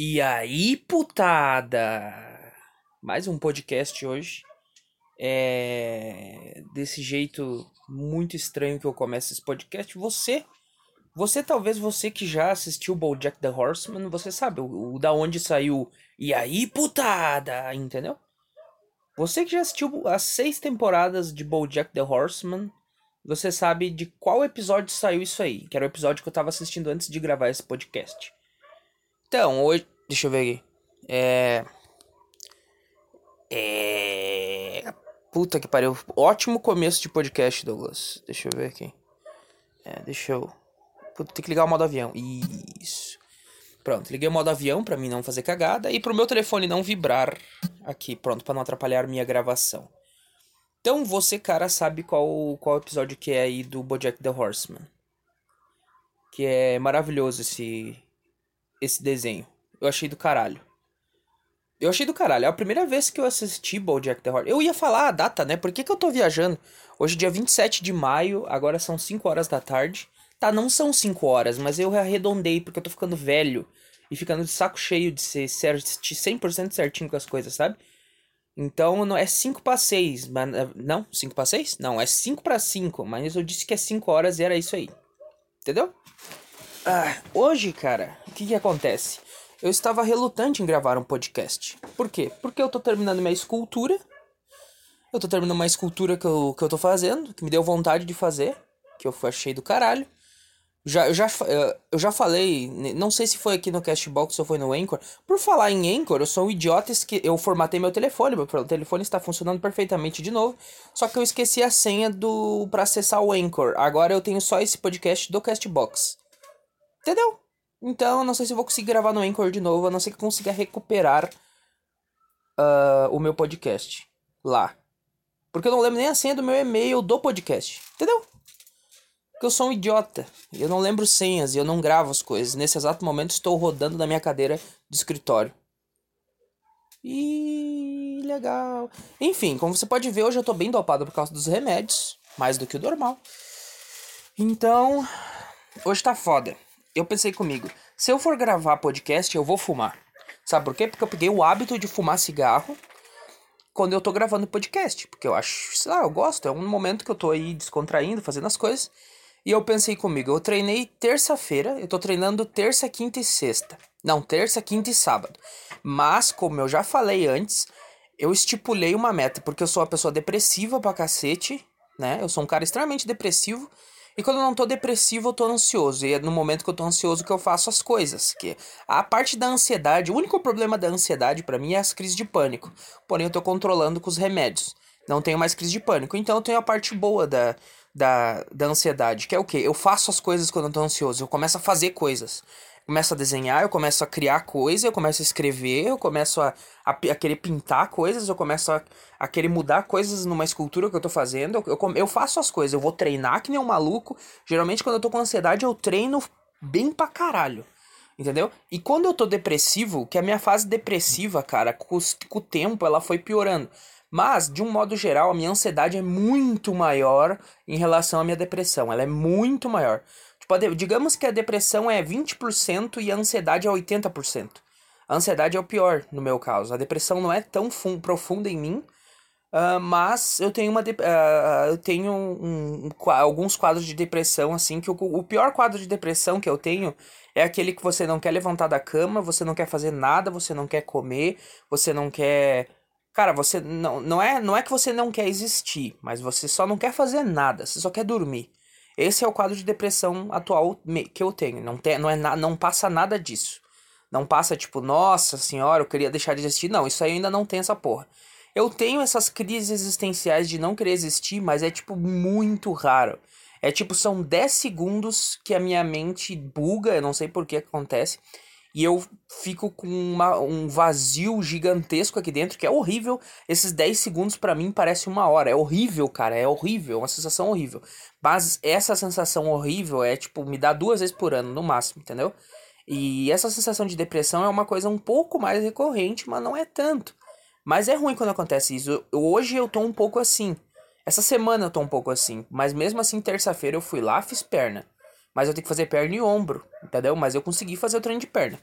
E aí, putada? Mais um podcast hoje. É desse jeito muito estranho que eu começo esse podcast. Você, você talvez você que já assistiu BoJack the Horseman, você sabe o, o da onde saiu. E aí, putada, entendeu? Você que já assistiu as seis temporadas de BoJack the Horseman, você sabe de qual episódio saiu isso aí, que era o episódio que eu tava assistindo antes de gravar esse podcast. Então, hoje. Deixa eu ver aqui. É. É. Puta que pariu. Ótimo começo de podcast, Douglas. Deixa eu ver aqui. É, deixa eu. Puta, tem que ligar o modo avião. Isso. Pronto, liguei o modo avião pra mim não fazer cagada e pro meu telefone não vibrar aqui, pronto, para não atrapalhar minha gravação. Então você, cara, sabe qual, qual episódio que é aí do Bojack the Horseman. Que é maravilhoso esse, esse desenho. Eu achei do caralho. Eu achei do caralho. É a primeira vez que eu assisti BoJack the Horseman. Eu ia falar a data, né? Por que, que eu tô viajando? Hoje é dia 27 de maio, agora são 5 horas da tarde. Tá, não são 5 horas, mas eu arredondei porque eu tô ficando velho e ficando de saco cheio de ser 100% certinho com as coisas, sabe? Então é 5 para 6, mas não, 5 para 6? Não, é 5 para 5, mas eu disse que é 5 horas e era isso aí. Entendeu? Ah, hoje, cara, o que que acontece? Eu estava relutante em gravar um podcast. Por quê? Porque eu tô terminando minha escultura. Eu tô terminando uma escultura que eu, que eu tô fazendo, que me deu vontade de fazer, que eu achei do caralho. Já, eu, já, eu já falei, não sei se foi aqui no Castbox ou foi no Anchor. Por falar em Anchor, eu sou um idiota que eu formatei meu telefone, meu telefone está funcionando perfeitamente de novo. Só que eu esqueci a senha do para acessar o Anchor. Agora eu tenho só esse podcast do Castbox. Entendeu? Então, eu não sei se vou conseguir gravar no Anchor de novo, a não ser que eu consiga recuperar uh, o meu podcast lá. Porque eu não lembro nem a senha do meu e-mail do podcast. Entendeu? Porque eu sou um idiota. Eu não lembro senhas e eu não gravo as coisas. Nesse exato momento estou rodando na minha cadeira de escritório. E legal. Enfim, como você pode ver, hoje eu tô bem dopado por causa dos remédios, mais do que o normal. Então, hoje tá foda eu pensei comigo, se eu for gravar podcast, eu vou fumar. Sabe por quê? Porque eu peguei o hábito de fumar cigarro quando eu tô gravando podcast. Porque eu acho, sei lá, eu gosto. É um momento que eu tô aí descontraindo, fazendo as coisas. E eu pensei comigo, eu treinei terça-feira, eu tô treinando terça, quinta e sexta. Não, terça, quinta e sábado. Mas, como eu já falei antes, eu estipulei uma meta, porque eu sou uma pessoa depressiva pra cacete, né? Eu sou um cara extremamente depressivo. E quando eu não tô depressivo, eu tô ansioso. E é no momento que eu tô ansioso que eu faço as coisas. Que a parte da ansiedade, o único problema da ansiedade para mim é as crises de pânico. Porém, eu tô controlando com os remédios. Não tenho mais crise de pânico. Então eu tenho a parte boa da, da, da ansiedade, que é o quê? Eu faço as coisas quando eu tô ansioso. Eu começo a fazer coisas começo a desenhar, eu começo a criar coisas, eu começo a escrever, eu começo a, a, a, querer pintar coisas, eu começo a, a querer mudar coisas numa escultura que eu tô fazendo. Eu, eu, eu faço as coisas, eu vou treinar que nem um maluco. Geralmente, quando eu tô com ansiedade, eu treino bem pra caralho. Entendeu? E quando eu tô depressivo, que a minha fase depressiva, cara, com, com o tempo ela foi piorando. Mas, de um modo geral, a minha ansiedade é muito maior em relação à minha depressão. Ela é muito maior. Tipo, digamos que a depressão é 20% e a ansiedade é 80%. A ansiedade é o pior, no meu caso. A depressão não é tão profunda em mim, uh, mas eu tenho uma uh, eu tenho um, um, alguns quadros de depressão, assim, que o, o pior quadro de depressão que eu tenho é aquele que você não quer levantar da cama, você não quer fazer nada, você não quer comer, você não quer. Cara, você não, não, é, não é que você não quer existir, mas você só não quer fazer nada, você só quer dormir. Esse é o quadro de depressão atual que eu tenho. Não, tem, não, é na, não passa nada disso. Não passa tipo, nossa senhora, eu queria deixar de existir. Não, isso aí ainda não tem essa porra. Eu tenho essas crises existenciais de não querer existir, mas é tipo muito raro. É tipo, são 10 segundos que a minha mente buga, eu não sei por que acontece e eu fico com uma, um vazio gigantesco aqui dentro, que é horrível. Esses 10 segundos para mim parece uma hora. É horrível, cara, é horrível, é uma sensação horrível. Mas essa sensação horrível é tipo, me dá duas vezes por ano no máximo, entendeu? E essa sensação de depressão é uma coisa um pouco mais recorrente, mas não é tanto. Mas é ruim quando acontece isso. Hoje eu tô um pouco assim. Essa semana eu tô um pouco assim. Mas mesmo assim, terça-feira eu fui lá, fiz perna mas eu tenho que fazer perna e ombro, entendeu? Mas eu consegui fazer o treino de perna.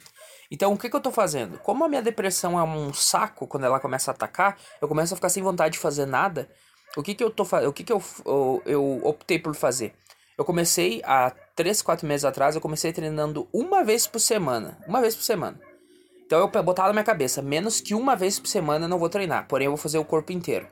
Então, o que, que eu tô fazendo? Como a minha depressão é um saco quando ela começa a atacar, eu começo a ficar sem vontade de fazer nada. O que, que eu tô fazendo? O que, que eu, eu, eu optei por fazer? Eu comecei há 3, 4 meses atrás, eu comecei treinando uma vez por semana. Uma vez por semana. Então eu botava na minha cabeça, menos que uma vez por semana eu não vou treinar, porém eu vou fazer o corpo inteiro.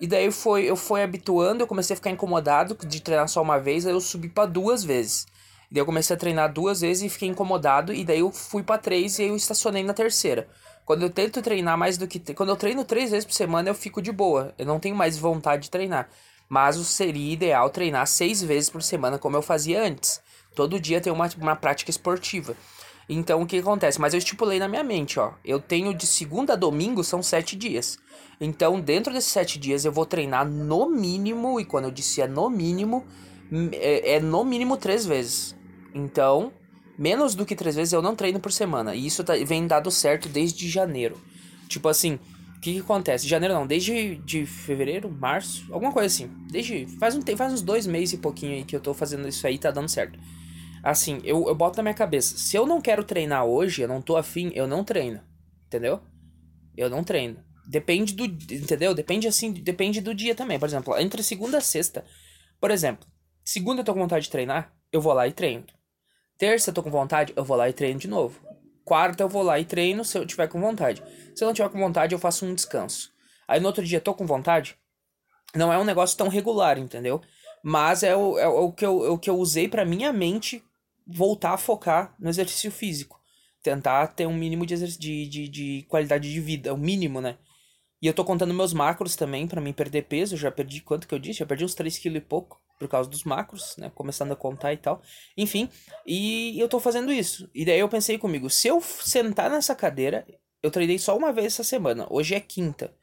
E daí foi, eu fui habituando, eu comecei a ficar incomodado de treinar só uma vez, aí eu subi para duas vezes. E daí eu comecei a treinar duas vezes e fiquei incomodado, e daí eu fui para três e eu estacionei na terceira. Quando eu tento treinar mais do que. Quando eu treino três vezes por semana, eu fico de boa. Eu não tenho mais vontade de treinar. Mas seria ideal treinar seis vezes por semana, como eu fazia antes. Todo dia ter uma, uma prática esportiva. Então o que acontece? Mas eu estipulei na minha mente, ó. Eu tenho de segunda a domingo, são sete dias. Então, dentro desses sete dias, eu vou treinar no mínimo, e quando eu disse é no mínimo, é, é no mínimo três vezes. Então, menos do que três vezes eu não treino por semana. E isso tá, vem dado certo desde janeiro. Tipo assim, o que, que, acontece? Janeiro não, desde de fevereiro, março, alguma coisa assim. Desde. Faz, um, faz uns dois meses e pouquinho aí que eu tô fazendo isso aí, tá dando certo. Assim, eu, eu boto na minha cabeça, se eu não quero treinar hoje, eu não tô afim, eu não treino. Entendeu? Eu não treino. Depende do. Entendeu? Depende assim, depende do dia também. Por exemplo, entre segunda e sexta. Por exemplo, segunda eu tô com vontade de treinar, eu vou lá e treino. Terça eu tô com vontade, eu vou lá e treino de novo. Quarta eu vou lá e treino se eu tiver com vontade. Se eu não tiver com vontade, eu faço um descanso. Aí no outro dia tô com vontade. Não é um negócio tão regular, entendeu? Mas é o, é o, que, eu, é o que eu usei para minha mente voltar a focar no exercício físico. Tentar ter um mínimo de, de, de, de qualidade de vida, o mínimo, né? E eu tô contando meus macros também para mim perder peso. Eu já perdi quanto que eu disse? Já perdi uns 3 kg e pouco por causa dos macros, né? Começando a contar e tal. Enfim, e eu tô fazendo isso. E daí eu pensei comigo, se eu sentar nessa cadeira, eu treinei só uma vez essa semana. Hoje é quinta.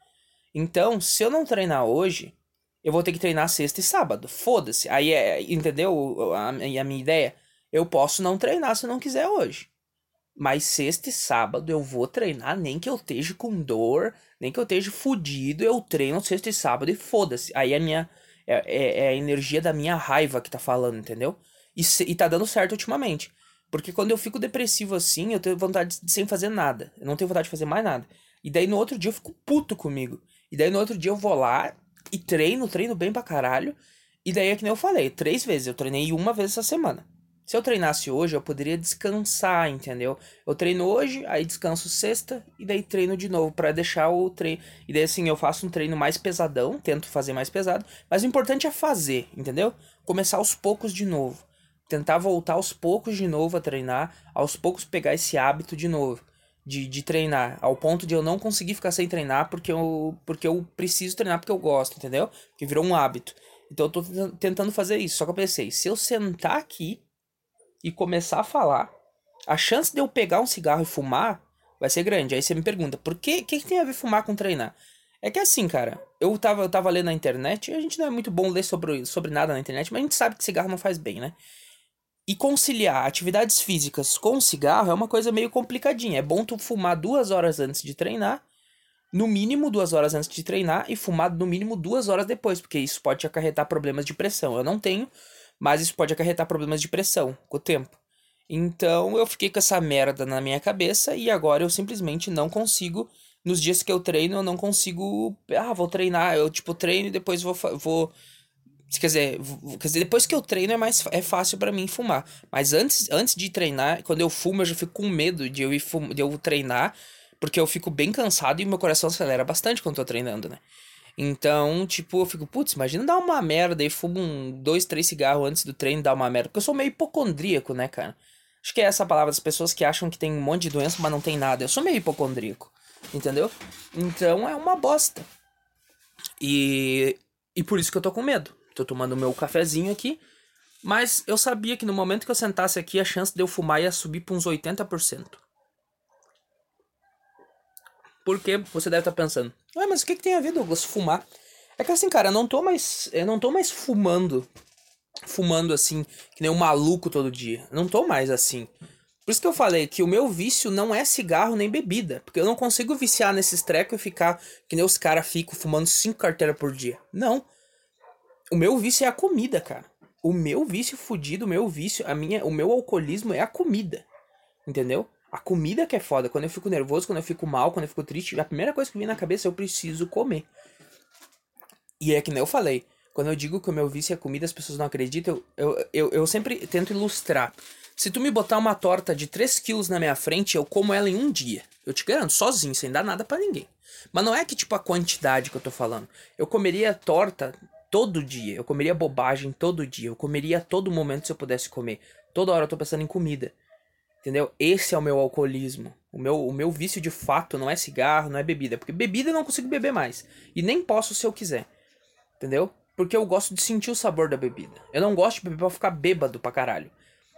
Então, se eu não treinar hoje, eu vou ter que treinar sexta e sábado. Foda-se. Aí é, entendeu a, a minha ideia? Eu posso não treinar se não quiser hoje. Mas sexta e sábado eu vou treinar, nem que eu esteja com dor, nem que eu esteja fudido, eu treino sexta e sábado e foda-se. Aí a minha. É, é, é, a energia da minha raiva que tá falando, entendeu? E, se, e tá dando certo ultimamente. Porque quando eu fico depressivo assim, eu tenho vontade de sem fazer nada. Eu não tenho vontade de fazer mais nada. E daí no outro dia eu fico puto comigo. E daí no outro dia eu vou lá e treino, treino bem pra caralho. E daí é que nem eu falei, três vezes. Eu treinei uma vez essa semana. Se eu treinasse hoje, eu poderia descansar, entendeu? Eu treino hoje, aí descanso sexta e daí treino de novo para deixar o treino. E daí assim, eu faço um treino mais pesadão, tento fazer mais pesado, mas o importante é fazer, entendeu? Começar aos poucos de novo. Tentar voltar aos poucos de novo a treinar, aos poucos pegar esse hábito de novo. De, de treinar, ao ponto de eu não conseguir ficar sem treinar porque eu, porque eu preciso treinar porque eu gosto, entendeu? Que virou um hábito. Então eu tô tentando fazer isso. Só que eu pensei, se eu sentar aqui e começar a falar, a chance de eu pegar um cigarro e fumar vai ser grande. Aí você me pergunta, por que que, que tem a ver fumar com treinar? É que assim, cara, eu tava, eu tava lendo na internet, e a gente não é muito bom ler sobre, sobre nada na internet, mas a gente sabe que cigarro não faz bem, né? E conciliar atividades físicas com cigarro é uma coisa meio complicadinha. É bom tu fumar duas horas antes de treinar, no mínimo duas horas antes de treinar, e fumar no mínimo duas horas depois, porque isso pode te acarretar problemas de pressão. Eu não tenho, mas isso pode acarretar problemas de pressão com o tempo. Então eu fiquei com essa merda na minha cabeça e agora eu simplesmente não consigo. Nos dias que eu treino, eu não consigo. Ah, vou treinar. Eu, tipo, treino e depois vou. vou quer dizer, quer dizer, depois que eu treino é mais é fácil para mim fumar. Mas antes, antes de treinar, quando eu fumo, eu já fico com medo de eu, ir de eu treinar, porque eu fico bem cansado e meu coração acelera bastante quando eu tô treinando, né? Então, tipo, eu fico, putz, imagina dar uma merda e fumo um, dois, três cigarros antes do treino dar uma merda. Porque eu sou meio hipocondríaco, né, cara? Acho que é essa palavra das pessoas que acham que tem um monte de doença, mas não tem nada. Eu sou meio hipocondríaco, entendeu? Então é uma bosta. E, e por isso que eu tô com medo. Tô tomando meu cafezinho aqui. Mas eu sabia que no momento que eu sentasse aqui, a chance de eu fumar ia subir pra uns 80%. Porque você deve estar tá pensando, ué, mas o que, que tem a ver, Douglas, fumar? É que assim, cara, eu não tô mais. Eu não tô mais fumando. Fumando assim, que nem um maluco todo dia. Eu não tô mais assim. Por isso que eu falei que o meu vício não é cigarro nem bebida. Porque eu não consigo viciar nesses trecos e ficar que nem os caras ficam fumando cinco carteiras por dia. Não. O meu vício é a comida, cara. O meu vício fudido, o meu vício, a minha, o meu alcoolismo é a comida. Entendeu? A comida que é foda. Quando eu fico nervoso, quando eu fico mal, quando eu fico triste, a primeira coisa que vem na cabeça é eu preciso comer. E é que nem eu falei. Quando eu digo que o meu vício é comida, as pessoas não acreditam. Eu, eu, eu, eu sempre tento ilustrar. Se tu me botar uma torta de 3 quilos na minha frente, eu como ela em um dia. Eu te garanto, sozinho, sem dar nada para ninguém. Mas não é que, tipo, a quantidade que eu tô falando. Eu comeria torta todo dia. Eu comeria bobagem todo dia. Eu comeria a todo momento se eu pudesse comer. Toda hora eu tô pensando em comida. Entendeu? Esse é o meu alcoolismo. O meu, o meu vício de fato não é cigarro, não é bebida. Porque bebida eu não consigo beber mais. E nem posso se eu quiser. Entendeu? Porque eu gosto de sentir o sabor da bebida. Eu não gosto de beber pra ficar bêbado pra caralho.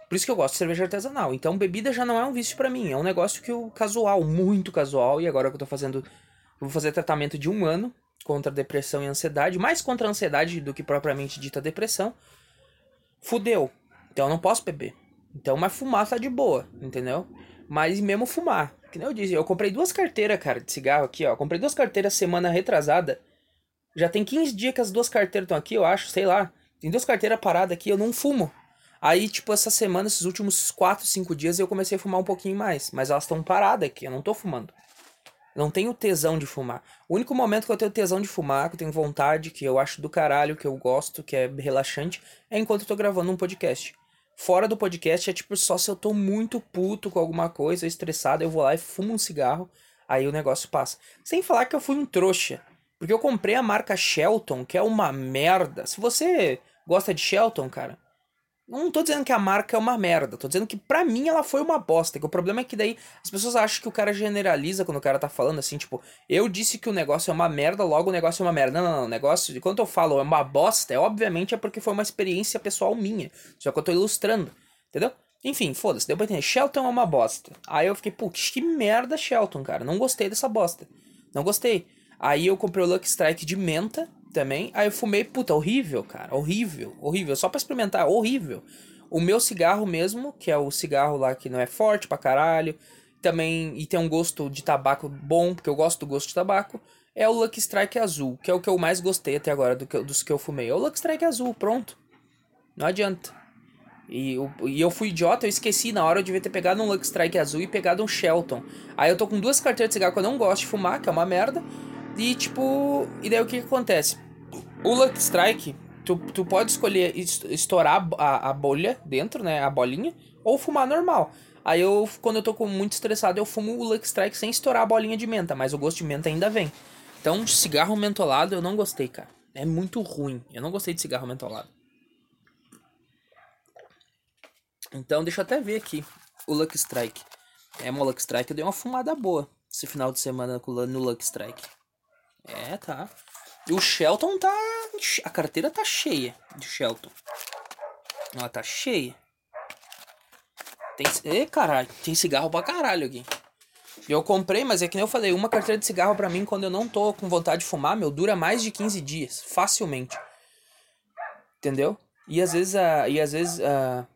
Por isso que eu gosto de cerveja artesanal. Então bebida já não é um vício para mim. É um negócio que eu casual, muito casual. E agora que eu tô fazendo. Eu vou fazer tratamento de um ano contra depressão e ansiedade. Mais contra a ansiedade do que propriamente dita depressão. Fudeu. Então eu não posso beber. Então, mas fumar tá de boa, entendeu? Mas mesmo fumar. Que nem eu disse, eu comprei duas carteiras, cara, de cigarro aqui, ó. Comprei duas carteiras semana retrasada. Já tem 15 dias que as duas carteiras estão aqui, eu acho, sei lá. Tem duas carteiras paradas aqui, eu não fumo. Aí, tipo, essa semana, esses últimos 4, 5 dias, eu comecei a fumar um pouquinho mais. Mas elas estão paradas aqui, eu não tô fumando. Não tenho tesão de fumar. O único momento que eu tenho tesão de fumar, que eu tenho vontade, que eu acho do caralho, que eu gosto, que é relaxante, é enquanto eu tô gravando um podcast. Fora do podcast é tipo só se eu tô muito puto com alguma coisa, estressado, eu vou lá e fumo um cigarro, aí o negócio passa. Sem falar que eu fui um trouxa. Porque eu comprei a marca Shelton, que é uma merda. Se você gosta de Shelton, cara, não tô dizendo que a marca é uma merda, tô dizendo que pra mim ela foi uma bosta. Que o problema é que daí as pessoas acham que o cara generaliza quando o cara tá falando assim, tipo, eu disse que o negócio é uma merda, logo o negócio é uma merda. Não, não, não. O negócio, quando eu falo é uma bosta, é obviamente é porque foi uma experiência pessoal minha. Só que eu tô ilustrando, entendeu? Enfim, foda-se, deu pra entender. Shelton é uma bosta. Aí eu fiquei, putz, que merda Shelton, cara. Não gostei dessa bosta. Não gostei. Aí eu comprei o Lucky Strike de menta também. Aí eu fumei, puta, horrível, cara. Horrível, horrível. Só pra experimentar, horrível. O meu cigarro mesmo, que é o cigarro lá que não é forte pra caralho, também e tem um gosto de tabaco bom, porque eu gosto do gosto de tabaco, é o Lucky Strike azul, que é o que eu mais gostei até agora do que, dos que eu fumei. É o Lucky Strike azul, pronto. Não adianta. E eu, e eu fui idiota, eu esqueci na hora, eu devia ter pegado um Lucky Strike azul e pegado um Shelton. Aí eu tô com duas carteiras de cigarro que eu não gosto de fumar, que é uma merda. E tipo, e daí o que, que acontece? O Lucky Strike, tu, tu pode escolher estourar a, a bolha dentro, né? A bolinha, ou fumar normal. Aí eu, quando eu tô com muito estressado, eu fumo o Lucky Strike sem estourar a bolinha de menta, mas o gosto de menta ainda vem. Então, cigarro mentolado eu não gostei, cara. É muito ruim. Eu não gostei de cigarro mentolado. Então, deixa eu até ver aqui o Lucky Strike. É, uma Lucky Strike eu dei uma fumada boa esse final de semana no Lucky Strike. É, tá. E o Shelton tá. A carteira tá cheia de Shelton. Ela tá cheia. Tem. Ê, caralho, tem cigarro pra caralho aqui. Eu comprei, mas é que nem eu falei, uma carteira de cigarro para mim, quando eu não tô com vontade de fumar, meu, dura mais de 15 dias, facilmente. Entendeu? E às vezes, uh, e às vezes, uh,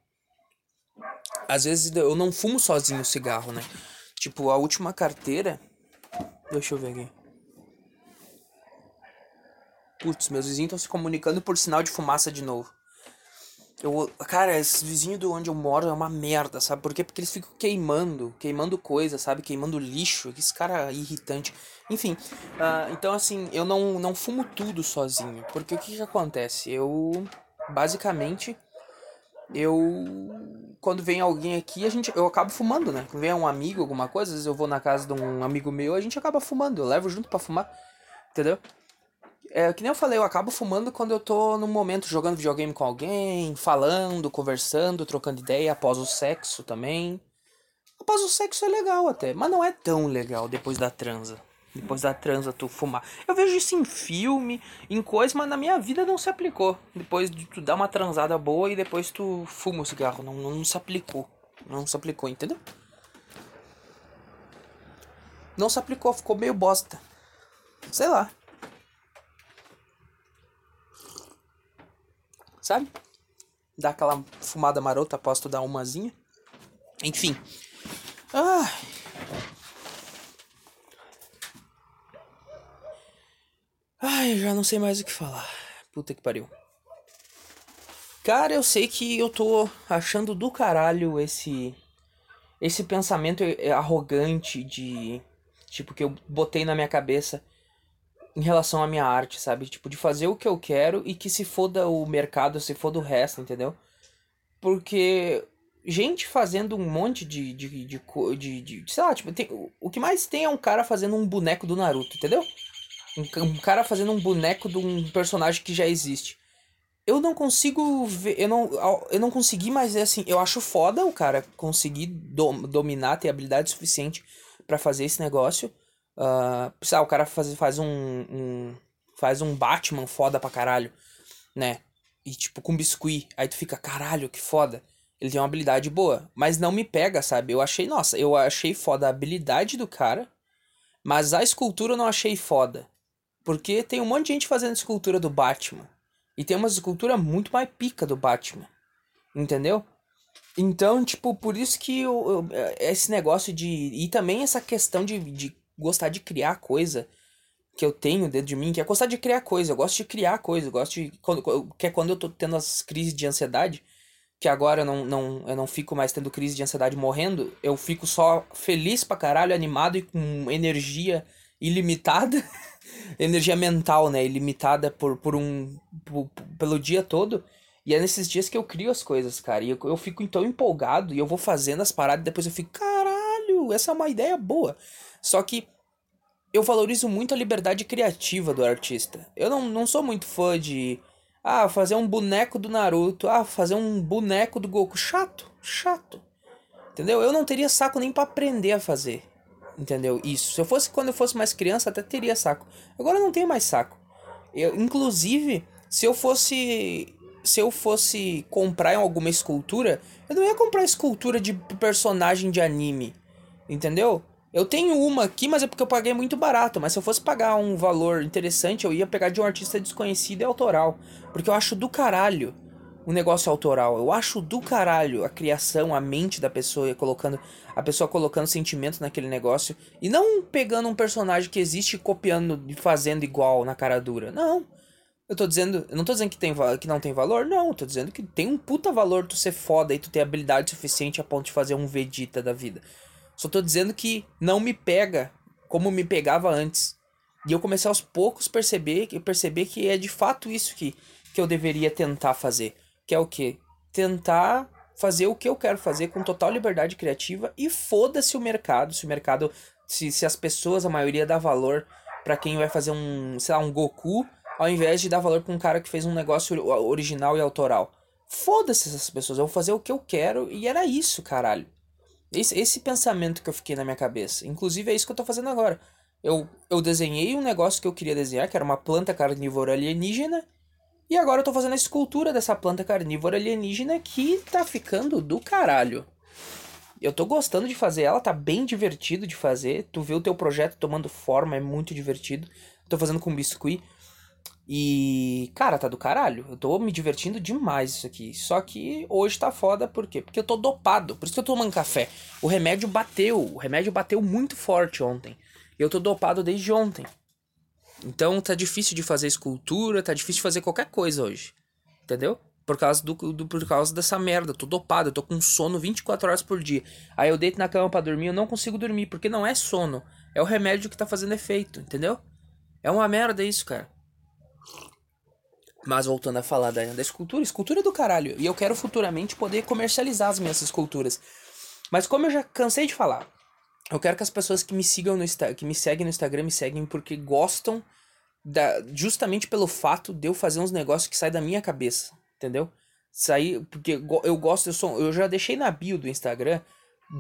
às vezes eu não fumo sozinho cigarro, né? Tipo, a última carteira, deixa eu ver aqui. Putz, meus vizinhos estão se comunicando por sinal de fumaça de novo. Eu, cara, esses vizinhos do onde eu moro é uma merda, sabe? Por quê? Porque eles ficam queimando, queimando coisa, sabe? Queimando lixo. Esse cara é irritante. Enfim, uh, então assim, eu não, não fumo tudo sozinho. Porque o que que acontece? Eu, basicamente, eu... Quando vem alguém aqui, a gente, eu acabo fumando, né? Quando vem um amigo, alguma coisa, às vezes eu vou na casa de um amigo meu, a gente acaba fumando. Eu levo junto para fumar, entendeu? É, que nem eu falei, eu acabo fumando quando eu tô num momento jogando videogame com alguém, falando, conversando, trocando ideia após o sexo também. Após o sexo é legal até, mas não é tão legal depois da transa. Depois da transa tu fumar. Eu vejo isso em filme, em coisa, mas na minha vida não se aplicou. Depois de tu dar uma transada boa e depois tu fuma o cigarro. Não, não se aplicou. Não se aplicou, entendeu? Não se aplicou, ficou meio bosta. Sei lá. Sabe? Dá aquela fumada marota após tu dar umazinha. Enfim. Ai. Ai, já não sei mais o que falar. Puta que pariu. Cara, eu sei que eu tô achando do caralho esse esse pensamento arrogante de. Tipo, que eu botei na minha cabeça em relação à minha arte, sabe? Tipo, de fazer o que eu quero e que se foda o mercado, se foda o resto, entendeu? Porque gente fazendo um monte de. de, de, de, de sei lá, tipo, tem, o que mais tem é um cara fazendo um boneco do Naruto, entendeu? Um, um cara fazendo um boneco de um personagem que já existe. Eu não consigo ver. Eu não, eu não consegui, mas é assim. Eu acho foda o cara conseguir dom, dominar, ter habilidade suficiente para fazer esse negócio. Uh, ah, o cara faz, faz um, um. Faz um Batman foda pra caralho, né? E tipo, com biscuit. Aí tu fica, caralho, que foda. Ele tem uma habilidade boa. Mas não me pega, sabe? Eu achei, nossa, eu achei foda a habilidade do cara. Mas a escultura eu não achei foda. Porque tem um monte de gente fazendo escultura do Batman. E tem uma escultura muito mais pica do Batman. Entendeu? Então, tipo, por isso que eu, eu, esse negócio de. E também essa questão de, de gostar de criar coisa que eu tenho dentro de mim, que é gostar de criar coisa. Eu gosto de criar coisa, eu gosto de. Que é quando eu tô tendo as crises de ansiedade, que agora eu não, não, eu não fico mais tendo crise de ansiedade morrendo, eu fico só feliz pra caralho, animado e com energia ilimitada. energia mental, né? Ilimitada por, por um. Por, pelo dia todo. E é nesses dias que eu crio as coisas, cara. E eu, eu fico então empolgado e eu vou fazendo as paradas e depois eu fico, caralho, essa é uma ideia boa. Só que eu valorizo muito a liberdade criativa do artista. Eu não, não sou muito fã de. Ah, fazer um boneco do Naruto. Ah, fazer um boneco do Goku. Chato, chato. Entendeu? Eu não teria saco nem para aprender a fazer. Entendeu? Isso. Se eu fosse quando eu fosse mais criança, até teria saco. Agora eu não tenho mais saco. Eu, inclusive, se eu fosse. Se eu fosse comprar alguma escultura, eu não ia comprar escultura de personagem de anime. Entendeu? Eu tenho uma aqui, mas é porque eu paguei muito barato. Mas se eu fosse pagar um valor interessante, eu ia pegar de um artista desconhecido e autoral. Porque eu acho do caralho o negócio autoral. Eu acho do caralho a criação, a mente da pessoa, colocando a pessoa colocando sentimento naquele negócio. E não pegando um personagem que existe copiando e fazendo igual na cara dura. Não. Eu tô dizendo. Eu não tô dizendo que, tem, que não tem valor, não. Eu tô dizendo que tem um puta valor tu ser foda e tu ter habilidade suficiente a ponto de fazer um Vegeta da vida. Só tô dizendo que não me pega como me pegava antes. E eu comecei aos poucos perceber, perceber que é de fato isso que, que eu deveria tentar fazer. Que é o quê? Tentar fazer o que eu quero fazer com total liberdade criativa e foda-se o mercado, se o mercado, se, se as pessoas, a maioria dá valor para quem vai fazer um, sei lá, um Goku, ao invés de dar valor pra um cara que fez um negócio original e autoral. Foda-se essas pessoas, eu vou fazer o que eu quero e era isso, caralho. Esse, esse pensamento que eu fiquei na minha cabeça. Inclusive é isso que eu tô fazendo agora. Eu, eu desenhei um negócio que eu queria desenhar, que era uma planta carnívora alienígena. E agora eu tô fazendo a escultura dessa planta carnívora alienígena que tá ficando do caralho. Eu tô gostando de fazer ela, tá bem divertido de fazer. Tu vê o teu projeto tomando forma, é muito divertido. Tô fazendo com biscuit. E, cara, tá do caralho. Eu tô me divertindo demais isso aqui. Só que hoje tá foda, por quê? Porque eu tô dopado. Por isso que eu tô tomando café. O remédio bateu. O remédio bateu muito forte ontem. Eu tô dopado desde ontem. Então tá difícil de fazer escultura, tá difícil de fazer qualquer coisa hoje. Entendeu? Por causa, do, do, por causa dessa merda. Eu tô dopado, eu tô com sono 24 horas por dia. Aí eu deito na cama para dormir, eu não consigo dormir, porque não é sono. É o remédio que tá fazendo efeito, entendeu? É uma merda isso, cara. Mas voltando a falar da, da escultura, escultura é do caralho. E eu quero futuramente poder comercializar as minhas esculturas. Mas como eu já cansei de falar, eu quero que as pessoas que me sigam no que me seguem no Instagram me seguem porque gostam da, justamente pelo fato de eu fazer uns negócios que saem da minha cabeça, entendeu? Sair, porque eu gosto, eu sou, eu já deixei na bio do Instagram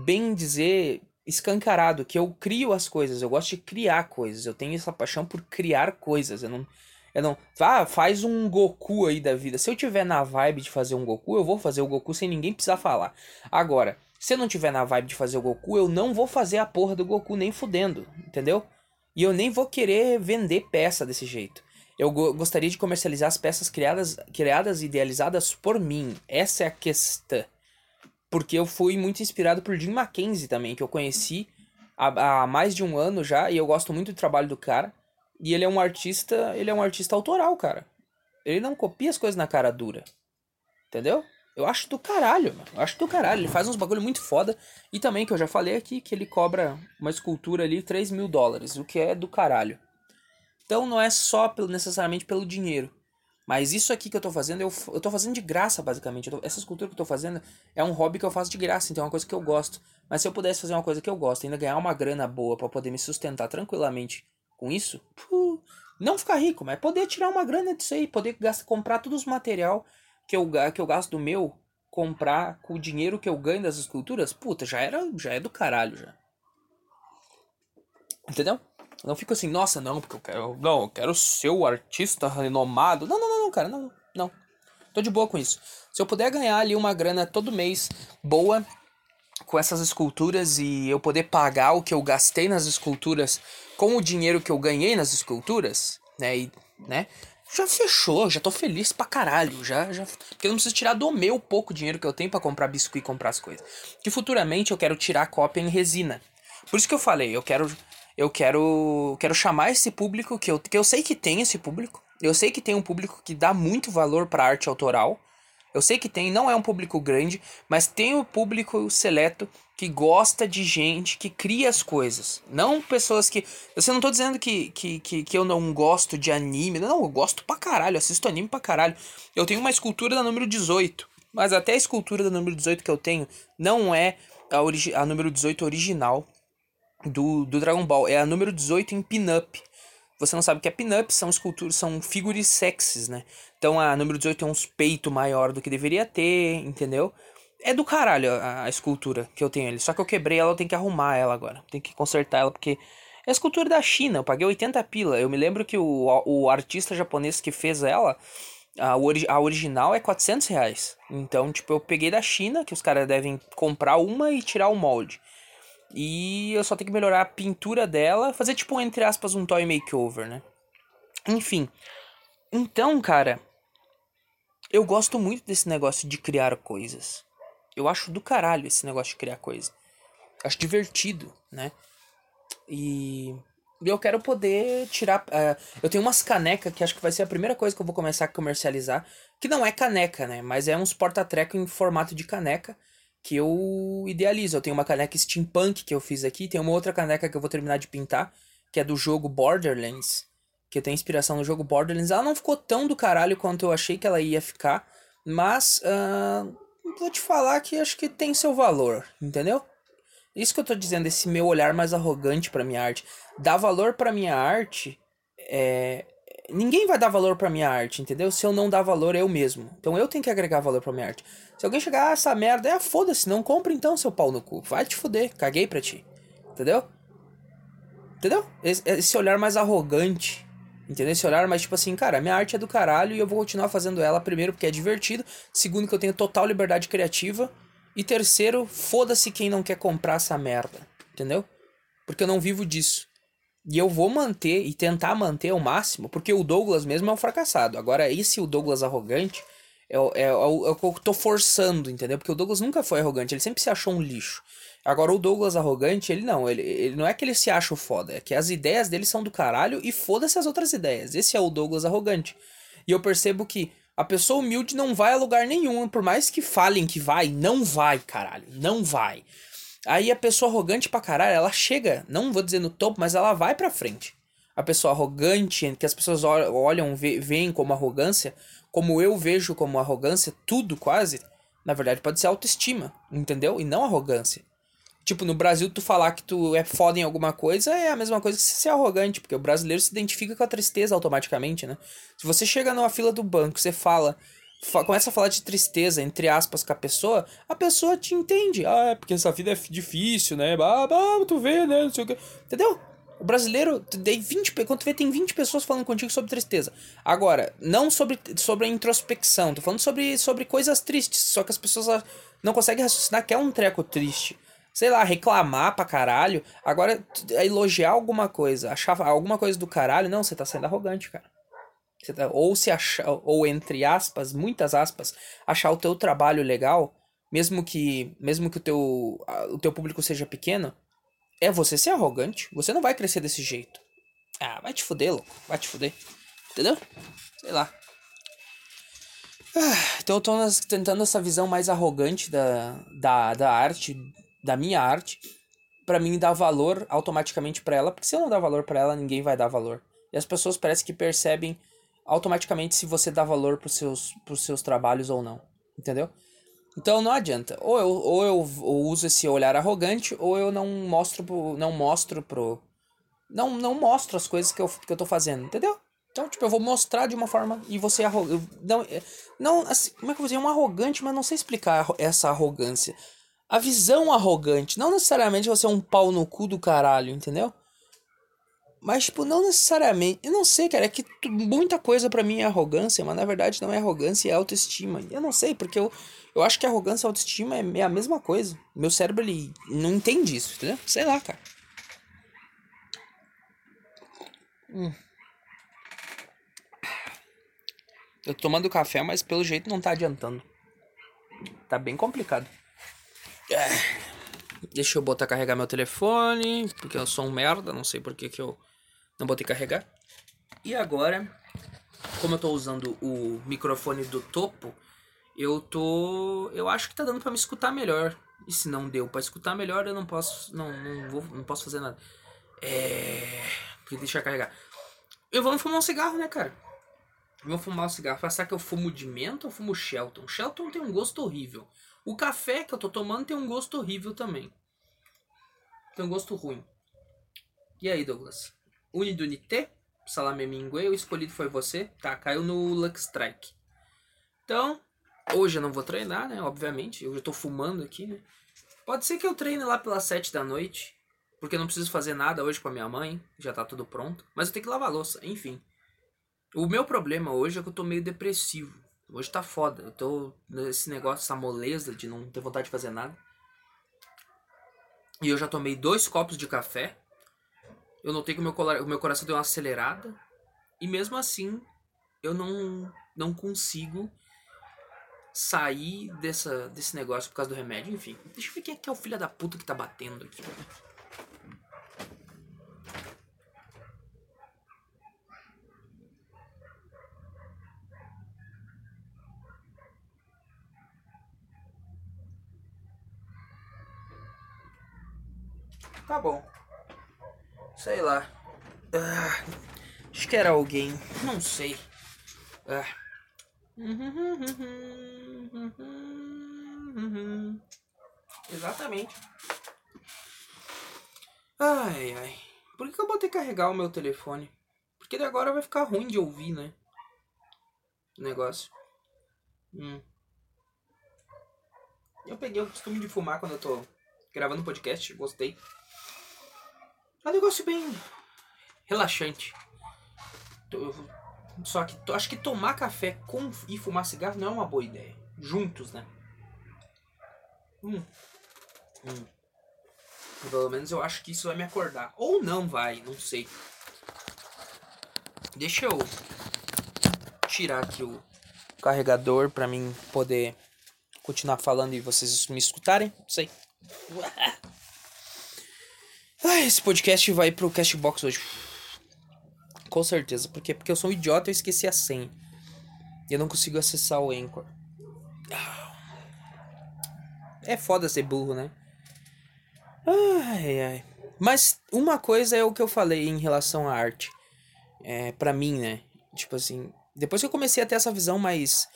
bem dizer escancarado que eu crio as coisas, eu gosto de criar coisas, eu tenho essa paixão por criar coisas, eu não eu não. Ah, faz um Goku aí da vida. Se eu tiver na vibe de fazer um Goku, eu vou fazer o Goku sem ninguém precisar falar. Agora, se eu não tiver na vibe de fazer o Goku, eu não vou fazer a porra do Goku nem fudendo, entendeu? E eu nem vou querer vender peça desse jeito. Eu go gostaria de comercializar as peças criadas, criadas e idealizadas por mim. Essa é a questão. Porque eu fui muito inspirado por Jim Mackenzie também, que eu conheci há, há mais de um ano já, e eu gosto muito do trabalho do cara. E ele é um artista, ele é um artista autoral, cara. Ele não copia as coisas na cara dura. Entendeu? Eu acho do caralho, mano. Eu acho do caralho. Ele faz uns bagulho muito foda. E também, que eu já falei aqui, que ele cobra uma escultura ali 3 mil dólares, o que é do caralho. Então não é só pelo, necessariamente pelo dinheiro. Mas isso aqui que eu tô fazendo, eu, eu tô fazendo de graça, basicamente. Tô, essa escultura que eu tô fazendo é um hobby que eu faço de graça, então é uma coisa que eu gosto. Mas se eu pudesse fazer uma coisa que eu gosto, ainda ganhar uma grana boa para poder me sustentar tranquilamente com isso, não ficar rico, mas poder tirar uma grana disso aí, poder gastar, comprar todos os material que eu, que eu gasto do meu, comprar com o dinheiro que eu ganho das esculturas, puta, já era, já é do caralho já. Entendeu? Eu não fico assim, nossa, não, porque eu quero. Não, eu quero ser o artista renomado. Não, não, não, não, cara, não, não. Tô de boa com isso. Se eu puder ganhar ali uma grana todo mês boa com essas esculturas e eu poder pagar o que eu gastei nas esculturas com o dinheiro que eu ganhei nas esculturas, né? E, né? Já fechou, já tô feliz pra caralho. Já, já, porque eu não preciso tirar do meu pouco dinheiro que eu tenho para comprar biscuit e comprar as coisas. Que futuramente eu quero tirar cópia em resina. Por isso que eu falei, eu quero eu quero, quero chamar esse público, que eu, que eu sei que tem esse público. Eu sei que tem um público que dá muito valor para arte autoral. Eu sei que tem, não é um público grande, mas tem o público seleto que gosta de gente que cria as coisas. Não pessoas que. Eu não tô dizendo que, que, que, que eu não gosto de anime. Não, eu gosto pra caralho, assisto anime pra caralho. Eu tenho uma escultura da número 18. Mas até a escultura da número 18 que eu tenho não é a, a número 18 original do, do Dragon Ball. É a número 18 em pin-up. Você não sabe o que é pin-up, são esculturas, são figuras sexys, né? Então a número 18 tem uns peitos maior do que deveria ter, entendeu? É do caralho a, a, escultura que eu tenho ali. Só que eu quebrei ela, eu tenho que arrumar ela agora. Tem que consertar ela, porque é escultura da China. Eu paguei 80 pila. Eu me lembro que o, o artista japonês que fez ela, a, a original é 400 reais. Então, tipo, eu peguei da China, que os caras devem comprar uma e tirar o molde. E eu só tenho que melhorar a pintura dela, fazer tipo, entre aspas, um toy makeover, né? Enfim. Então, cara, eu gosto muito desse negócio de criar coisas. Eu acho do caralho esse negócio de criar coisa. Acho divertido, né? E eu quero poder tirar. Uh, eu tenho umas canecas que acho que vai ser a primeira coisa que eu vou começar a comercializar. Que não é caneca, né? Mas é uns porta-treco em formato de caneca que eu idealizo. Eu tenho uma caneca steampunk que eu fiz aqui, tem uma outra caneca que eu vou terminar de pintar, que é do jogo Borderlands, que tem inspiração no jogo Borderlands. Ela não ficou tão do caralho quanto eu achei que ela ia ficar, mas uh, vou te falar que acho que tem seu valor, entendeu? Isso que eu tô dizendo, esse meu olhar mais arrogante para minha arte. Dar valor para minha arte é, ninguém vai dar valor pra minha arte, entendeu? Se eu não dar valor eu mesmo. Então eu tenho que agregar valor pra minha arte. Se alguém chegar, ah, essa merda, é foda-se, não compra então, seu pau no cu. Vai te fuder, caguei pra ti. Entendeu? Entendeu? Esse olhar mais arrogante. Entendeu? Esse olhar mais tipo assim, cara, minha arte é do caralho e eu vou continuar fazendo ela, primeiro, porque é divertido. Segundo, que eu tenho total liberdade criativa. E terceiro, foda-se quem não quer comprar essa merda. Entendeu? Porque eu não vivo disso. E eu vou manter e tentar manter ao máximo, porque o Douglas mesmo é um fracassado. Agora, esse o Douglas arrogante é, é, o, é o que eu tô forçando, entendeu? Porque o Douglas nunca foi arrogante, ele sempre se achou um lixo. Agora, o Douglas arrogante, ele não, ele, ele não é que ele se acha foda, é que as ideias dele são do caralho e foda-se as outras ideias. Esse é o Douglas arrogante. E eu percebo que a pessoa humilde não vai a lugar nenhum, por mais que falem que vai, não vai, caralho, não vai. Aí a pessoa arrogante pra caralho, ela chega, não vou dizer no topo, mas ela vai pra frente. A pessoa arrogante, que as pessoas olham, veem como arrogância, como eu vejo como arrogância, tudo quase, na verdade pode ser autoestima, entendeu? E não arrogância. Tipo, no Brasil, tu falar que tu é foda em alguma coisa é a mesma coisa que ser arrogante, porque o brasileiro se identifica com a tristeza automaticamente, né? Se você chega numa fila do banco, você fala, começa a falar de tristeza, entre aspas, com a pessoa, a pessoa te entende. Ah, é porque essa vida é difícil, né? Ah, tu vê, né? Não sei o que. Entendeu? O brasileiro, tem 20, quando tu vê, tem 20 pessoas falando contigo sobre tristeza. Agora, não sobre, sobre a introspecção, tô falando sobre, sobre coisas tristes. Só que as pessoas não conseguem raciocinar que é um treco triste. Sei lá, reclamar pra caralho. Agora, elogiar alguma coisa, achar alguma coisa do caralho, não, você tá sendo arrogante, cara. Tá, ou se achar, ou entre aspas, muitas aspas, achar o teu trabalho legal, mesmo que mesmo que o teu, o teu público seja pequeno, é você ser arrogante. Você não vai crescer desse jeito. Ah, vai te fuder, louco. Vai te fuder. Entendeu? Sei lá. Ah, então eu tô tentando essa visão mais arrogante da, da, da arte, da minha arte, para mim dar valor automaticamente para ela, porque se eu não dar valor para ela, ninguém vai dar valor. E as pessoas parecem que percebem automaticamente se você dá valor pros seus, pros seus trabalhos ou não. Entendeu? Então não adianta. Ou eu, ou eu uso esse olhar arrogante, ou eu não mostro pro, não mostro pro. Não, não mostro as coisas que eu, que eu tô fazendo, entendeu? Então, tipo, eu vou mostrar de uma forma e você arrogante. Não, é, não assim, como é que eu vou dizer? É um arrogante, mas não sei explicar essa arrogância. A visão arrogante. Não necessariamente você é um pau no cu do caralho, entendeu? Mas, tipo, não necessariamente. Eu não sei, cara. É que muita coisa para mim é arrogância, mas na verdade não é arrogância, é autoestima. Eu não sei, porque eu, eu acho que arrogância e autoestima é, é a mesma coisa. Meu cérebro, ele não entende isso, entendeu? Sei lá, cara. Hum. Eu tô tomando café, mas pelo jeito não tá adiantando. Tá bem complicado. É. Deixa eu botar carregar meu telefone, porque eu sou um merda, não sei por que, que eu não botei carregar. E agora, como eu tô usando o microfone do topo, eu tô. Eu acho que tá dando para me escutar melhor. E se não deu para escutar melhor, eu não posso. Não, não, vou, não posso fazer nada. É. Porque deixa eu carregar. Eu vou fumar um cigarro, né, cara? Vou fumar um cigarro. Será que eu fumo de menta ou fumo Shelton? Shelton tem um gosto horrível. O café que eu tô tomando tem um gosto horrível também. Tem um gosto ruim. E aí, Douglas? Unidunité? Salame mingue, o escolhido foi você. Tá, caiu no Lux Strike. Então, hoje eu não vou treinar, né? Obviamente. Eu já tô fumando aqui, né? Pode ser que eu treine lá pelas 7 da noite. Porque eu não preciso fazer nada hoje com a minha mãe. Já tá tudo pronto. Mas eu tenho que lavar a louça, enfim. O meu problema hoje é que eu tô meio depressivo. Hoje tá foda. Eu tô nesse negócio, essa moleza de não ter vontade de fazer nada. E eu já tomei dois copos de café. Eu notei que o meu, o meu coração deu uma acelerada. E mesmo assim, eu não, não consigo sair dessa, desse negócio por causa do remédio. Enfim, deixa eu ver quem é que é o filho da puta que tá batendo aqui. Tá bom. Sei lá. Ah, acho que era alguém. Não sei. Ah. Exatamente. Ai, ai. Por que, eu botei carregar o meu telefone? Porque agora vai ficar ruim de ouvir, né? O negócio. Hum. Eu peguei o costume de fumar quando eu tô gravando podcast, gostei. É um negócio bem relaxante. Só que acho que tomar café com e fumar cigarro não é uma boa ideia. Juntos, né? Hum. Hum. Pelo menos eu acho que isso vai me acordar. Ou não vai, não sei. Deixa eu tirar aqui o carregador para mim poder continuar falando e vocês me escutarem. Não sei. Ah, esse podcast vai pro Castbox hoje. Com certeza. Por quê? Porque eu sou um idiota e eu esqueci a senha. E eu não consigo acessar o Anchor. É foda ser burro, né? Ai, ai. Mas uma coisa é o que eu falei em relação à arte. É, pra mim, né? Tipo assim, depois que eu comecei a ter essa visão mais.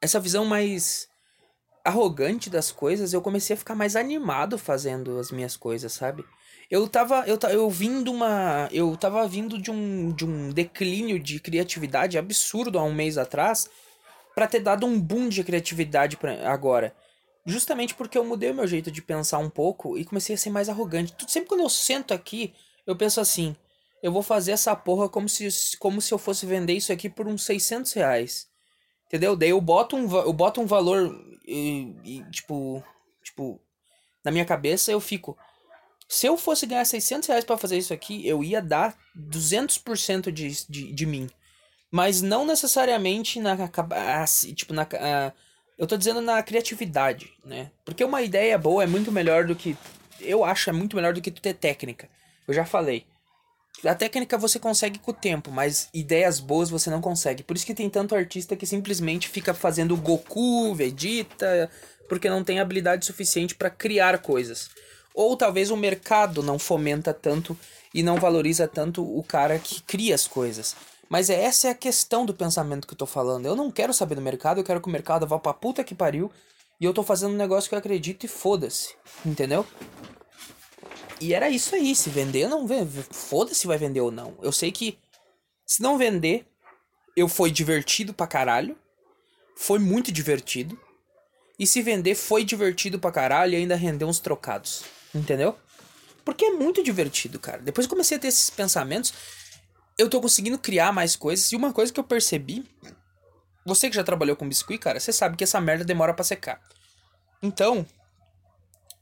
Essa visão mais arrogante das coisas, eu comecei a ficar mais animado fazendo as minhas coisas, sabe? Eu tava, eu, eu vindo uma, eu tava vindo de um, de um declínio de criatividade absurdo há um mês atrás, para ter dado um boom de criatividade pra agora. Justamente porque eu mudei o meu jeito de pensar um pouco e comecei a ser mais arrogante. Sempre quando eu sento aqui, eu penso assim, eu vou fazer essa porra como se, como se eu fosse vender isso aqui por uns 600 reais. Entendeu? Daí eu boto um, eu boto um valor e, e, tipo, tipo, na minha cabeça eu fico. Se eu fosse ganhar 600 reais pra fazer isso aqui, eu ia dar 200% de, de, de mim. Mas não necessariamente na. Assim, tipo, na. Uh, eu tô dizendo na criatividade, né? Porque uma ideia boa é muito melhor do que. Eu acho é muito melhor do que tu ter técnica. Eu já falei. A técnica você consegue com o tempo, mas ideias boas você não consegue. Por isso que tem tanto artista que simplesmente fica fazendo Goku, Vegeta, porque não tem habilidade suficiente para criar coisas. Ou talvez o mercado não fomenta tanto e não valoriza tanto o cara que cria as coisas. Mas é, essa é a questão do pensamento que eu tô falando. Eu não quero saber do mercado, eu quero que o mercado vá pra puta que pariu. E eu tô fazendo um negócio que eu acredito e foda-se. Entendeu? E era isso aí, se vender não vende, foda-se se vai vender ou não. Eu sei que se não vender, eu foi divertido pra caralho. Foi muito divertido. E se vender foi divertido pra caralho e ainda rendeu uns trocados. Entendeu? Porque é muito divertido, cara. Depois que comecei a ter esses pensamentos, eu tô conseguindo criar mais coisas. E uma coisa que eu percebi, você que já trabalhou com biscuit, cara, você sabe que essa merda demora para secar. Então,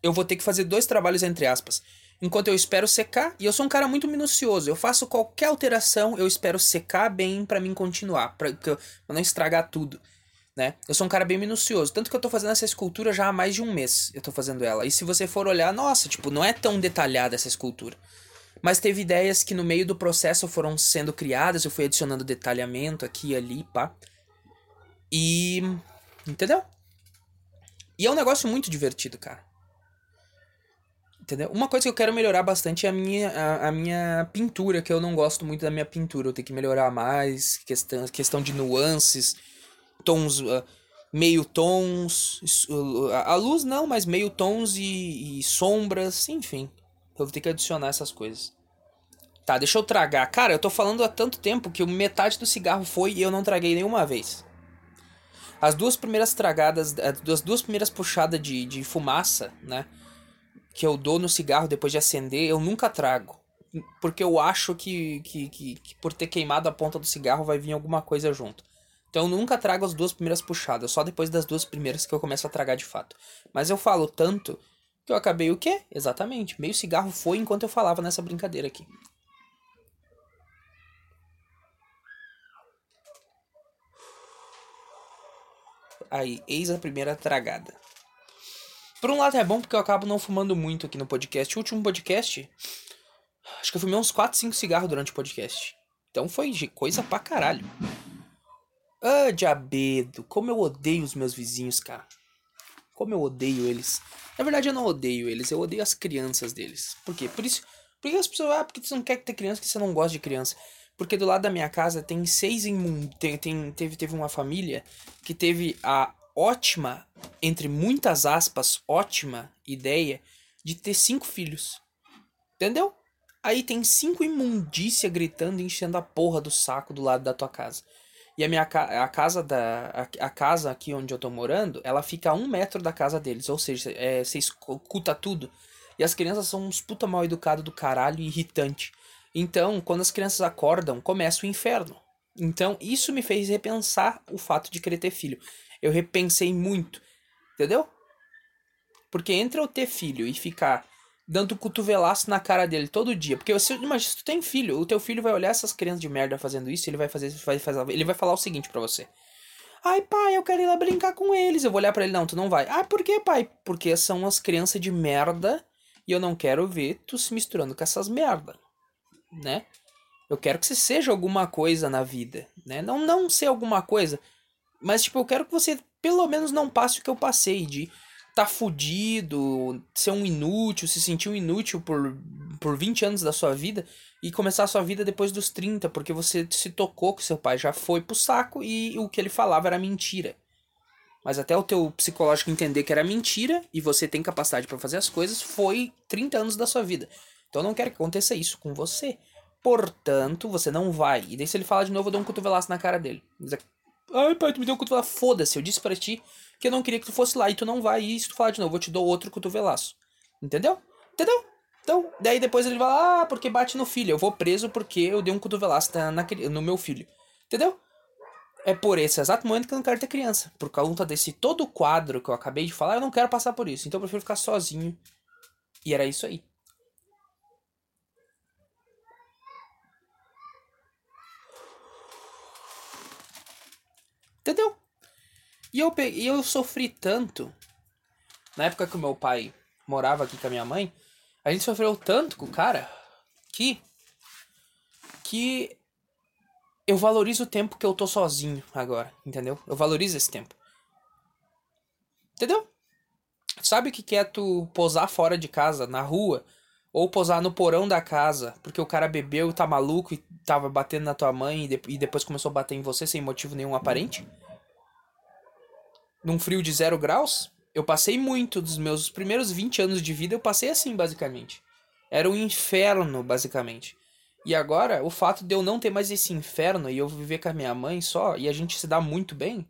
eu vou ter que fazer dois trabalhos entre aspas enquanto eu espero secar. E eu sou um cara muito minucioso. Eu faço qualquer alteração, eu espero secar bem para mim continuar, para não estragar tudo, né? Eu sou um cara bem minucioso, tanto que eu tô fazendo essa escultura já há mais de um mês. Eu tô fazendo ela. E se você for olhar, nossa, tipo, não é tão detalhada essa escultura. Mas teve ideias que no meio do processo foram sendo criadas, eu fui adicionando detalhamento aqui e ali, pá. E entendeu? E é um negócio muito divertido, cara. Entendeu? Uma coisa que eu quero melhorar bastante é a minha, a, a, minha pintura, que eu não gosto muito da minha pintura. Eu tenho que melhorar mais, questão, questão de nuances, tons, uh, meio tons, uh, a luz não, mas meio tons e, e sombras, enfim. Eu vou ter que adicionar essas coisas. Tá, deixa eu tragar. Cara, eu tô falando há tanto tempo que metade do cigarro foi e eu não traguei nenhuma vez. As duas primeiras tragadas, as duas primeiras puxadas de, de fumaça, né? Que eu dou no cigarro depois de acender, eu nunca trago. Porque eu acho que, que, que, que, por ter queimado a ponta do cigarro vai vir alguma coisa junto. Então eu nunca trago as duas primeiras puxadas, só depois das duas primeiras que eu começo a tragar de fato. Mas eu falo tanto que eu acabei o quê? Exatamente. Meio cigarro foi enquanto eu falava nessa brincadeira aqui. Aí, eis a primeira tragada. Por um lado é bom porque eu acabo não fumando muito aqui no podcast. O último podcast, acho que eu fumei uns 4, 5 cigarros durante o podcast. Então foi coisa pra caralho. Ah, diabedo, como eu odeio os meus vizinhos, cara. Como eu odeio eles. Na verdade, eu não odeio eles, eu odeio as crianças deles. Por quê? Por isso. Porque as pessoas. Ah, porque você não quer ter criança, porque você não gosta de criança. Porque do lado da minha casa tem seis imundos. Tem, tem, teve, teve uma família que teve a ótima, entre muitas aspas, ótima ideia de ter cinco filhos. Entendeu? Aí tem cinco imundícia gritando e enchendo a porra do saco do lado da tua casa. E a minha a casa da a, a, casa aqui onde eu tô morando, ela fica a um metro da casa deles, ou seja, é, você escuta tudo. E as crianças são uns puta mal educados do caralho e irritante. Então, quando as crianças acordam, começa o inferno. Então, isso me fez repensar o fato de querer ter filho eu repensei muito. Entendeu? Porque entre eu ter filho e ficar dando cotovelaço na cara dele todo dia. Porque você imagina, se tu tem filho, o teu filho vai olhar essas crianças de merda fazendo isso, ele vai fazer, vai fazer ele vai falar o seguinte para você. Ai, pai, eu quero ir lá brincar com eles. Eu vou olhar para ele, não, tu não vai. Ah, por que, pai? Porque são as crianças de merda e eu não quero ver tu se misturando com essas merda, né? Eu quero que você seja alguma coisa na vida, né? Não não ser alguma coisa, mas, tipo, eu quero que você pelo menos não passe o que eu passei de tá fudido, ser um inútil, se sentir um inútil por, por 20 anos da sua vida e começar a sua vida depois dos 30, porque você se tocou que seu pai já foi pro saco e o que ele falava era mentira. Mas até o teu psicológico entender que era mentira e você tem capacidade para fazer as coisas, foi 30 anos da sua vida. Então eu não quero que aconteça isso com você. Portanto, você não vai. E daí se ele falar de novo, eu dou um cotovelaço na cara dele. Ai, pai, tu me deu um cotovelaço. Foda-se, eu disse para ti que eu não queria que tu fosse lá e tu não vai. E se tu falar de novo, eu te dou outro cotovelaço. Entendeu? Entendeu? Então, daí depois ele vai ah, porque bate no filho. Eu vou preso porque eu dei um cotovelaço na, no meu filho. Entendeu? É por esse exato momento que eu não quero ter criança. Por conta desse todo quadro que eu acabei de falar, eu não quero passar por isso. Então eu prefiro ficar sozinho. E era isso aí. Entendeu? E eu, peguei, eu sofri tanto. Na época que o meu pai morava aqui com a minha mãe, a gente sofreu tanto com o cara que que eu valorizo o tempo que eu tô sozinho agora, entendeu? Eu valorizo esse tempo. Entendeu? Sabe o que é tu posar fora de casa, na rua, ou posar no porão da casa, porque o cara bebeu e tá maluco e tava batendo na tua mãe e, e depois começou a bater em você sem motivo nenhum aparente? Num frio de zero graus? Eu passei muito dos meus primeiros 20 anos de vida, eu passei assim, basicamente. Era um inferno, basicamente. E agora, o fato de eu não ter mais esse inferno e eu viver com a minha mãe só, e a gente se dá muito bem,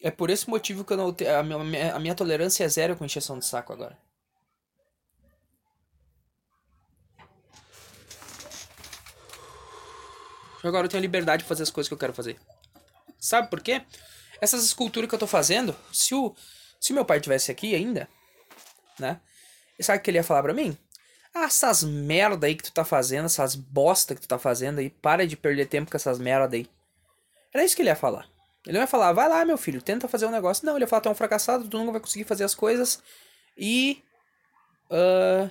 é por esse motivo que eu não a, minha, a minha tolerância é zero com encheção de saco agora. Agora eu tenho liberdade de fazer as coisas que eu quero fazer. Sabe por quê? Essas esculturas que eu tô fazendo, se o, se meu pai tivesse aqui ainda, né? Sabe o que ele ia falar pra mim? Ah, essas merda aí que tu tá fazendo, essas bosta que tu tá fazendo aí, para de perder tempo com essas merda aí. Era isso que ele ia falar. Ele não ia falar, vai lá, meu filho, tenta fazer um negócio. Não, ele ia falar, tu é um fracassado, tu nunca vai conseguir fazer as coisas. E. Uh,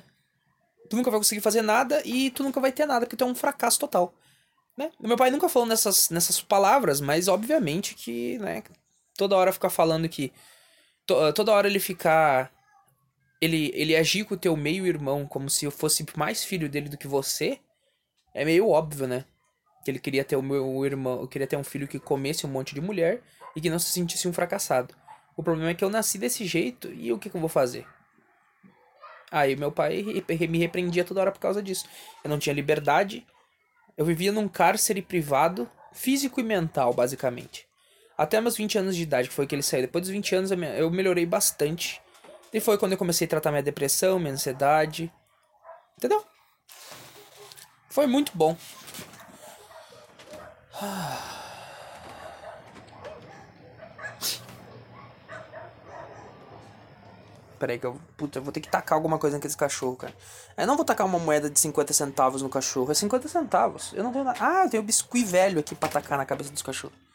tu nunca vai conseguir fazer nada e tu nunca vai ter nada, porque tu é um fracasso total. Né? Meu pai nunca falou nessas, nessas palavras, mas obviamente que, né, toda hora ficar falando que. To, toda hora ele ficar ele, ele agir com o teu meio-irmão como se eu fosse mais filho dele do que você, é meio óbvio, né? Que ele queria ter o meu irmão, queria ter um filho que comesse um monte de mulher e que não se sentisse um fracassado. O problema é que eu nasci desse jeito e o que, que eu vou fazer? Aí meu pai me repreendia toda hora por causa disso. Eu não tinha liberdade. Eu vivia num cárcere privado, físico e mental, basicamente. Até meus 20 anos de idade, que foi que ele saiu. Depois dos 20 anos eu melhorei bastante. E foi quando eu comecei a tratar minha depressão, minha ansiedade. Entendeu? Foi muito bom. Peraí que eu. Puta, eu vou ter que tacar alguma coisa naquele cachorro, cara. Eu não vou tacar uma moeda de 50 centavos no cachorro. É 50 centavos. Eu não tenho nada. Ah, eu tenho biscuit velho aqui pra tacar na cabeça dos cachorros.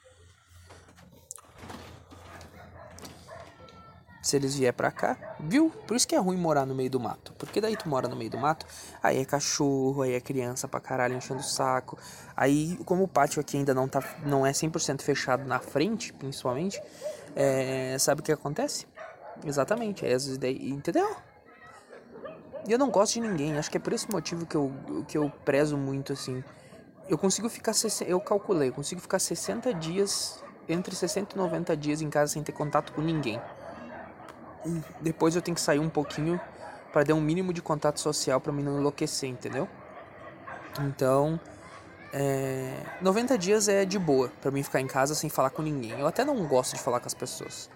se eles vier pra cá, viu? Por isso que é ruim morar no meio do mato. Porque daí tu mora no meio do mato, aí é cachorro, aí é criança pra caralho enchendo o saco. Aí, como o pátio aqui ainda não, tá, não é 100% fechado na frente, principalmente, é, sabe o que acontece? Exatamente, é, daí, entendeu? E eu não gosto de ninguém, acho que é por esse motivo que eu, que eu prezo muito, assim. Eu consigo ficar, eu calculei, eu consigo ficar 60 dias, entre 60 e 90 dias em casa sem ter contato com ninguém depois eu tenho que sair um pouquinho para dar um mínimo de contato social para mim não enlouquecer, entendeu? Então, é, 90 dias é de boa para mim ficar em casa sem falar com ninguém. Eu até não gosto de falar com as pessoas.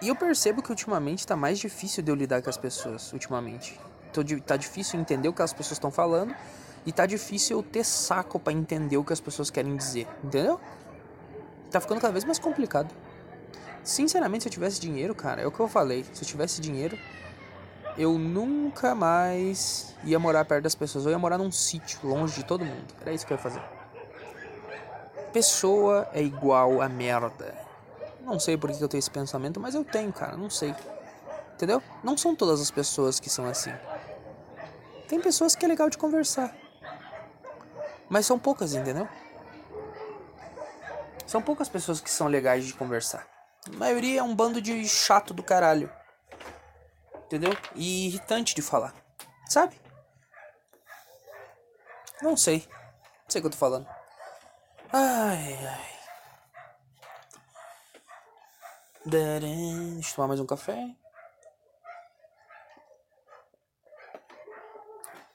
E eu percebo que ultimamente tá mais difícil de eu lidar com as pessoas, ultimamente. Tô, tá difícil entender o que as pessoas estão falando e tá difícil eu ter saco para entender o que as pessoas querem dizer, entendeu? Tá ficando cada vez mais complicado. Sinceramente, se eu tivesse dinheiro, cara, é o que eu falei. Se eu tivesse dinheiro, eu nunca mais ia morar perto das pessoas. Eu ia morar num sítio, longe de todo mundo. Era isso que eu ia fazer. Pessoa é igual a merda. Não sei por que eu tenho esse pensamento, mas eu tenho, cara. Não sei. Entendeu? Não são todas as pessoas que são assim. Tem pessoas que é legal de conversar. Mas são poucas, entendeu? São poucas pessoas que são legais de conversar. A maioria é um bando de chato do caralho. Entendeu? E irritante de falar. Sabe? Não sei. Não sei o que eu tô falando. Ai, ai. Deixa eu tomar mais um café.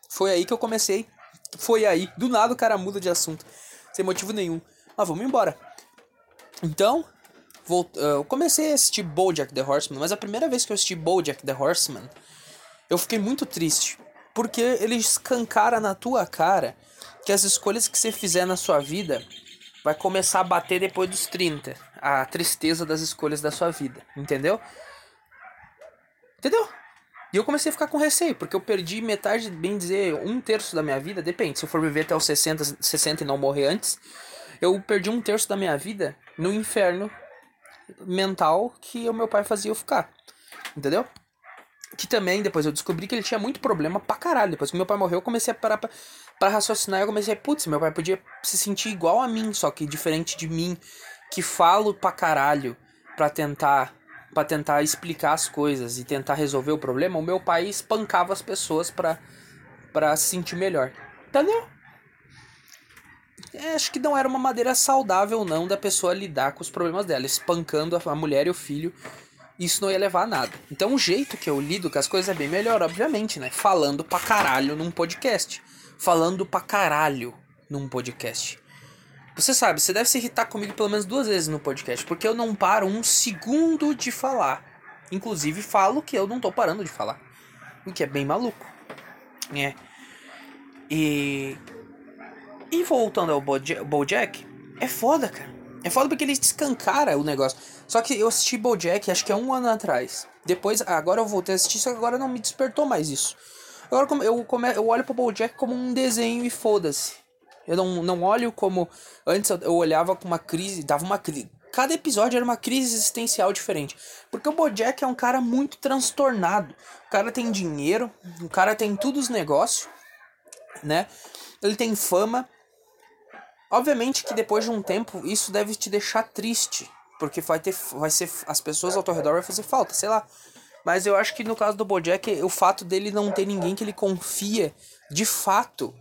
Foi aí que eu comecei. Foi aí. Do nada o cara muda de assunto. Sem motivo nenhum. Mas vamos embora. Então, eu comecei a assistir BoJack The Horseman, mas a primeira vez que eu assisti BoJack The Horseman, eu fiquei muito triste, porque ele escancara na tua cara que as escolhas que você fizer na sua vida vai começar a bater depois dos 30, a tristeza das escolhas da sua vida, entendeu? Entendeu? E eu comecei a ficar com receio, porque eu perdi metade, bem dizer, um terço da minha vida, depende, se eu for viver até os 60, 60 e não morrer antes, eu perdi um terço da minha vida no inferno mental que o meu pai fazia eu ficar. Entendeu? Que também, depois eu descobri que ele tinha muito problema pra caralho. Depois que meu pai morreu, eu comecei a parar pra, pra raciocinar. Eu comecei a, putz, meu pai podia se sentir igual a mim, só que diferente de mim, que falo pra caralho pra tentar para tentar explicar as coisas e tentar resolver o problema, o meu pai espancava as pessoas para para se sentir melhor. Entendeu? É, acho que não era uma maneira saudável não da pessoa lidar com os problemas dela, espancando a mulher e o filho. Isso não ia levar a nada. Então o jeito que eu lido com as coisas é bem melhor, obviamente, né? Falando pra caralho num podcast. Falando pra caralho num podcast. Você sabe, você deve se irritar comigo pelo menos duas vezes no podcast, porque eu não paro um segundo de falar. Inclusive falo que eu não tô parando de falar. O que é bem maluco. É. E. E voltando ao Bojack, é foda, cara. É foda porque ele escancara o negócio. Só que eu assisti Bojack acho que é um ano atrás. Depois, agora eu voltei a assistir, só que agora não me despertou mais isso. Agora eu, come, eu olho pro Bojack como um desenho e foda-se. Eu não, não olho como. Antes eu olhava com uma crise, dava uma crise. Cada episódio era uma crise existencial diferente. Porque o Bojack é um cara muito transtornado. O cara tem dinheiro, o cara tem tudo os negócios, né? Ele tem fama, Obviamente que depois de um tempo isso deve te deixar triste, porque vai ter vai ser as pessoas ao teu redor vai fazer falta, sei lá. Mas eu acho que no caso do Bojack, o fato dele não ter ninguém que ele confia de fato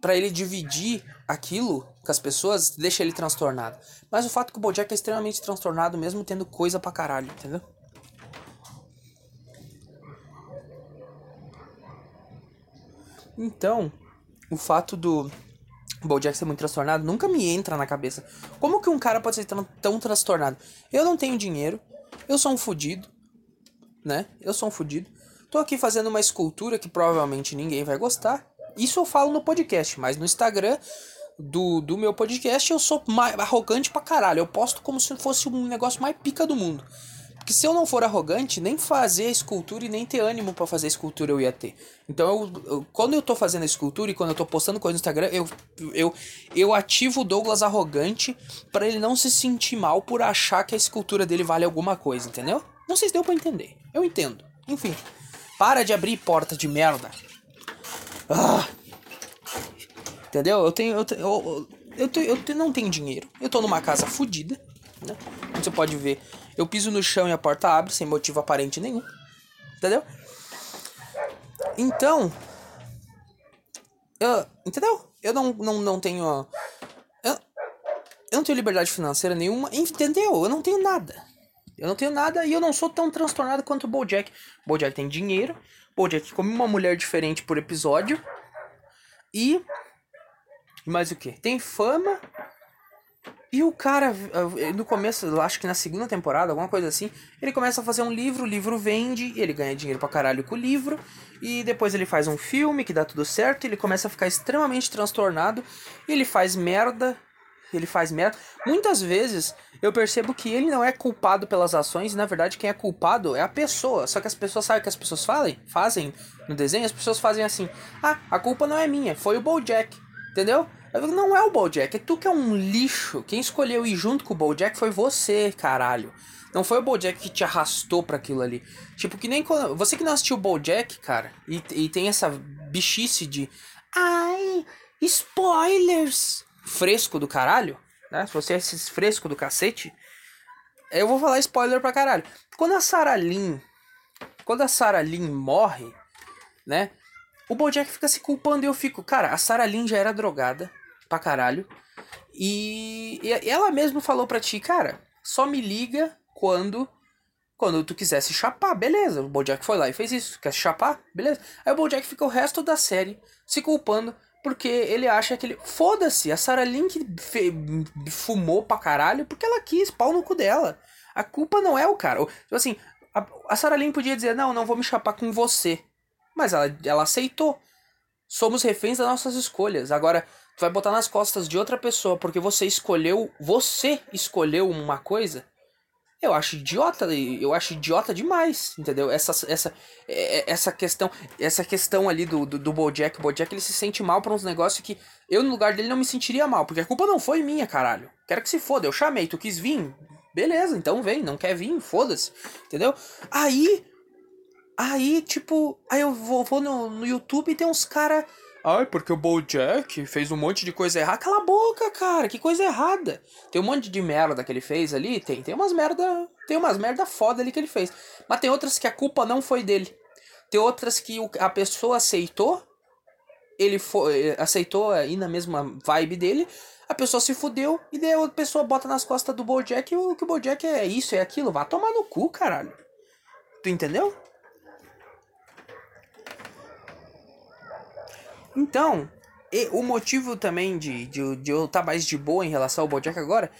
para ele dividir aquilo com as pessoas deixa ele transtornado. Mas o fato que o Bojack é extremamente transtornado mesmo tendo coisa pra caralho, entendeu? Então, o fato do Bojack ser muito transtornado nunca me entra na cabeça. Como que um cara pode ser tão, tão transtornado? Eu não tenho dinheiro, eu sou um fudido, né? Eu sou um fudido. Tô aqui fazendo uma escultura que provavelmente ninguém vai gostar. Isso eu falo no podcast, mas no Instagram do, do meu podcast eu sou mais arrogante pra caralho. Eu posto como se fosse um negócio mais pica do mundo. Porque se eu não for arrogante, nem fazer a escultura e nem ter ânimo para fazer a escultura eu ia ter. Então, eu, eu, quando eu tô fazendo a escultura e quando eu tô postando coisa no Instagram, eu, eu, eu ativo o Douglas arrogante para ele não se sentir mal por achar que a escultura dele vale alguma coisa, entendeu? Não sei se deu pra entender. Eu entendo. Enfim. Para de abrir porta de merda. Ah. Entendeu? Eu tenho. Eu, eu, eu, eu, eu não tenho dinheiro. Eu tô numa casa fodida. Né? Como você pode ver, eu piso no chão e a porta abre sem motivo aparente nenhum. Entendeu? Então. Eu, entendeu? Eu não, não, não tenho. Eu, eu não tenho liberdade financeira nenhuma. Entendeu? Eu não tenho nada. Eu não tenho nada e eu não sou tão transtornado quanto o Bojack. Bojack tem dinheiro. Bojack come uma mulher diferente por episódio. E. Mais o que? Tem fama. E o cara, eh, no começo, acho que na segunda temporada, alguma coisa assim, ele começa a fazer um livro, o livro vende, ele ganha dinheiro pra caralho com o livro, e depois ele faz um filme que dá tudo certo, ele começa a ficar extremamente transtornado, ele faz merda, ele faz merda. Muitas vezes eu percebo que ele não é culpado pelas ações, e na verdade quem é culpado é a pessoa. Só que as pessoas sabem o que as pessoas falem, fazem no desenho, as pessoas fazem assim: "Ah, a culpa não é minha, foi o BoJack". Entendeu? Não é o Bojack, é tu que é um lixo. Quem escolheu ir junto com o Bojack foi você, caralho. Não foi o Bojack que te arrastou para aquilo ali. Tipo, que nem quando. Você que não assistiu o Bojack, cara, e, e tem essa bichice de. Ai, spoilers! Fresco do caralho, né? Se você é esse fresco do cacete, eu vou falar spoiler pra caralho. Quando a Sarah Lynn. Quando a Sarah Lynn morre, né? O Bojack fica se culpando e eu fico, cara, a Sarah Lynn já era drogada pra caralho. E, e ela mesmo falou pra ti, cara, só me liga quando quando tu quiser se chapar, beleza. O Bojack foi lá e fez isso. Quer se chapar? Beleza. Aí o Bojack fica o resto da série se culpando porque ele acha que ele. Foda-se, a Sarah Link fe... fumou pra caralho porque ela quis, pau no cu dela. A culpa não é o cara. Tipo assim, a, a Sarah Lynn podia dizer, não, não vou me chapar com você. Mas ela, ela aceitou. Somos reféns das nossas escolhas. Agora, tu vai botar nas costas de outra pessoa porque você escolheu, você escolheu uma coisa, eu acho idiota, eu acho idiota demais, entendeu? Essa, essa, é, é, essa questão, essa questão ali do, do, do Bojack, o Bojack ele se sente mal para uns negócios que eu no lugar dele não me sentiria mal, porque a culpa não foi minha, caralho. Quero que se foda, eu chamei, tu quis vir, beleza, então vem, não quer vir, foda-se, entendeu? Aí, Aí, tipo, aí eu vou, vou no, no YouTube e tem uns cara. Ai, porque o Bojack fez um monte de coisa errada. Cala a boca, cara, que coisa errada. Tem um monte de merda que ele fez ali, tem, tem umas merda, tem umas merda foda ali que ele fez. Mas tem outras que a culpa não foi dele. Tem outras que a pessoa aceitou, ele foi, aceitou ir na mesma vibe dele, a pessoa se fudeu e daí a pessoa bota nas costas do Bojack e o que o Bojack é isso, é aquilo. Vá tomar no cu, caralho. Tu entendeu? Então, o motivo também de, de, de eu estar tá mais de boa em relação ao Bojack agora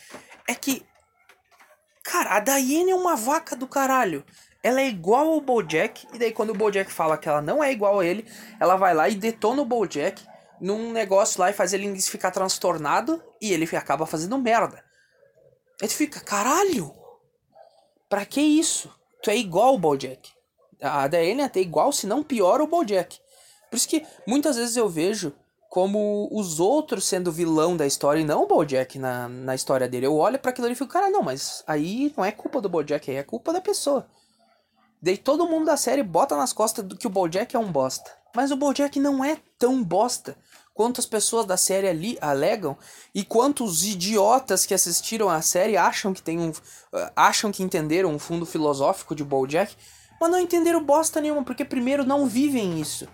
é que, cara, a Diane é uma vaca do caralho. Ela é igual ao Bojack, e daí quando o Bojack fala que ela não é igual a ele, ela vai lá e detona o Bojack num negócio lá e faz ele ficar transtornado e ele acaba fazendo merda. Aí tu fica, caralho! Pra que isso? Tu é igual ao Bojack. A Diane é até igual, se não pior, o Bojack. Por isso que muitas vezes eu vejo como os outros sendo vilão da história e não o Bojack na, na história dele. Eu olho para aquilo e fico, cara, não, mas aí não é culpa do Bojack, aí é culpa da pessoa. Daí todo mundo da série bota nas costas do que o Bojack é um bosta. Mas o Bojack não é tão bosta quanto as pessoas da série ali alegam e quantos idiotas que assistiram a série acham que tem um acham que entenderam um fundo filosófico de BoJack, mas não entenderam bosta nenhuma, porque primeiro não vivem isso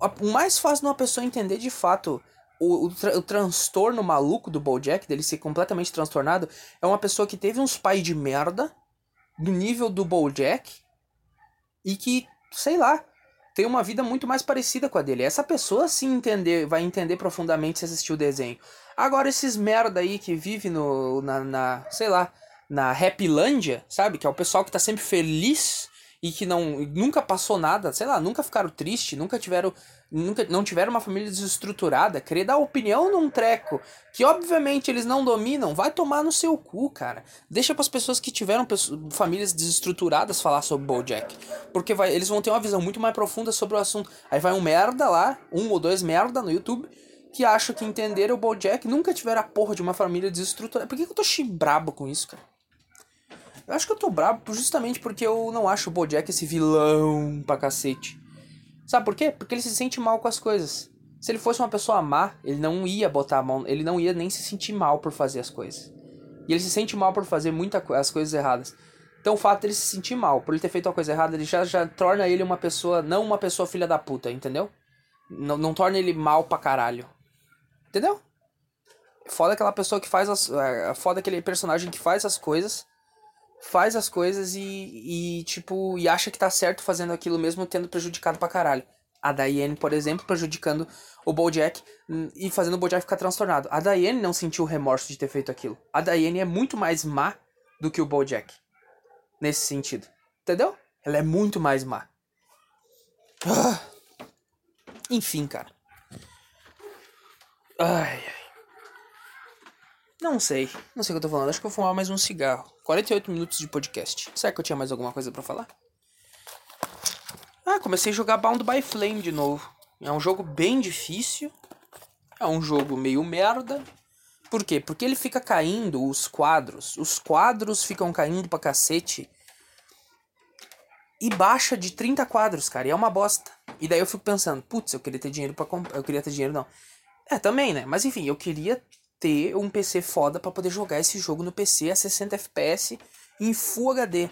o mais fácil de uma pessoa entender de fato o, o, tra o, transtorno maluco do Bojack, dele ser completamente transtornado, é uma pessoa que teve uns pais de merda do nível do Bojack e que, sei lá, tem uma vida muito mais parecida com a dele. Essa pessoa sim entender, vai entender profundamente se assistir o desenho. Agora esses merda aí que vive no na, na sei lá, na Happylândia, sabe? Que é o pessoal que tá sempre feliz e que não nunca passou nada, sei lá, nunca ficaram tristes, nunca tiveram nunca não tiveram uma família desestruturada, querer dar opinião num treco que obviamente eles não dominam, vai tomar no seu cu, cara. Deixa para as pessoas que tiveram famílias desestruturadas falar sobre BoJack, porque vai, eles vão ter uma visão muito mais profunda sobre o assunto. Aí vai um merda lá, um ou dois merda no YouTube que acham que entenderam o BoJack, nunca tiveram a porra de uma família desestruturada. Por que, que eu tô chibrabo com isso, cara? Eu acho que eu tô brabo justamente porque eu não acho o Bojack esse vilão pra cacete. Sabe por quê? Porque ele se sente mal com as coisas. Se ele fosse uma pessoa má, ele não ia botar a mão, ele não ia nem se sentir mal por fazer as coisas. E ele se sente mal por fazer muitas as coisas erradas. Então o fato dele se sentir mal por ele ter feito uma coisa errada, ele já, já torna ele uma pessoa, não uma pessoa filha da puta, entendeu? Não, não torna ele mal pra caralho. Entendeu? Foda aquela pessoa que faz as. É, foda aquele personagem que faz as coisas faz as coisas e, e, tipo, e acha que tá certo fazendo aquilo mesmo tendo prejudicado pra caralho. A Diane, por exemplo, prejudicando o Bojack e fazendo o Bojack ficar transtornado. A Diane não sentiu remorso de ter feito aquilo. A Diane é muito mais má do que o Bojack. Nesse sentido. Entendeu? Ela é muito mais má. Ah. Enfim, cara. Ai, ai. Não sei. Não sei o que eu tô falando. Acho que eu vou fumar mais um cigarro. 48 minutos de podcast. Será que eu tinha mais alguma coisa para falar? Ah, comecei a jogar Bound by Flame de novo. É um jogo bem difícil. É um jogo meio merda. Por quê? Porque ele fica caindo os quadros. Os quadros ficam caindo pra cacete. E baixa de 30 quadros, cara. E é uma bosta. E daí eu fico pensando, putz, eu queria ter dinheiro para comprar. Eu queria ter dinheiro, não. É, também, né? Mas enfim, eu queria ter um PC foda para poder jogar esse jogo no PC a 60 FPS em Full HD.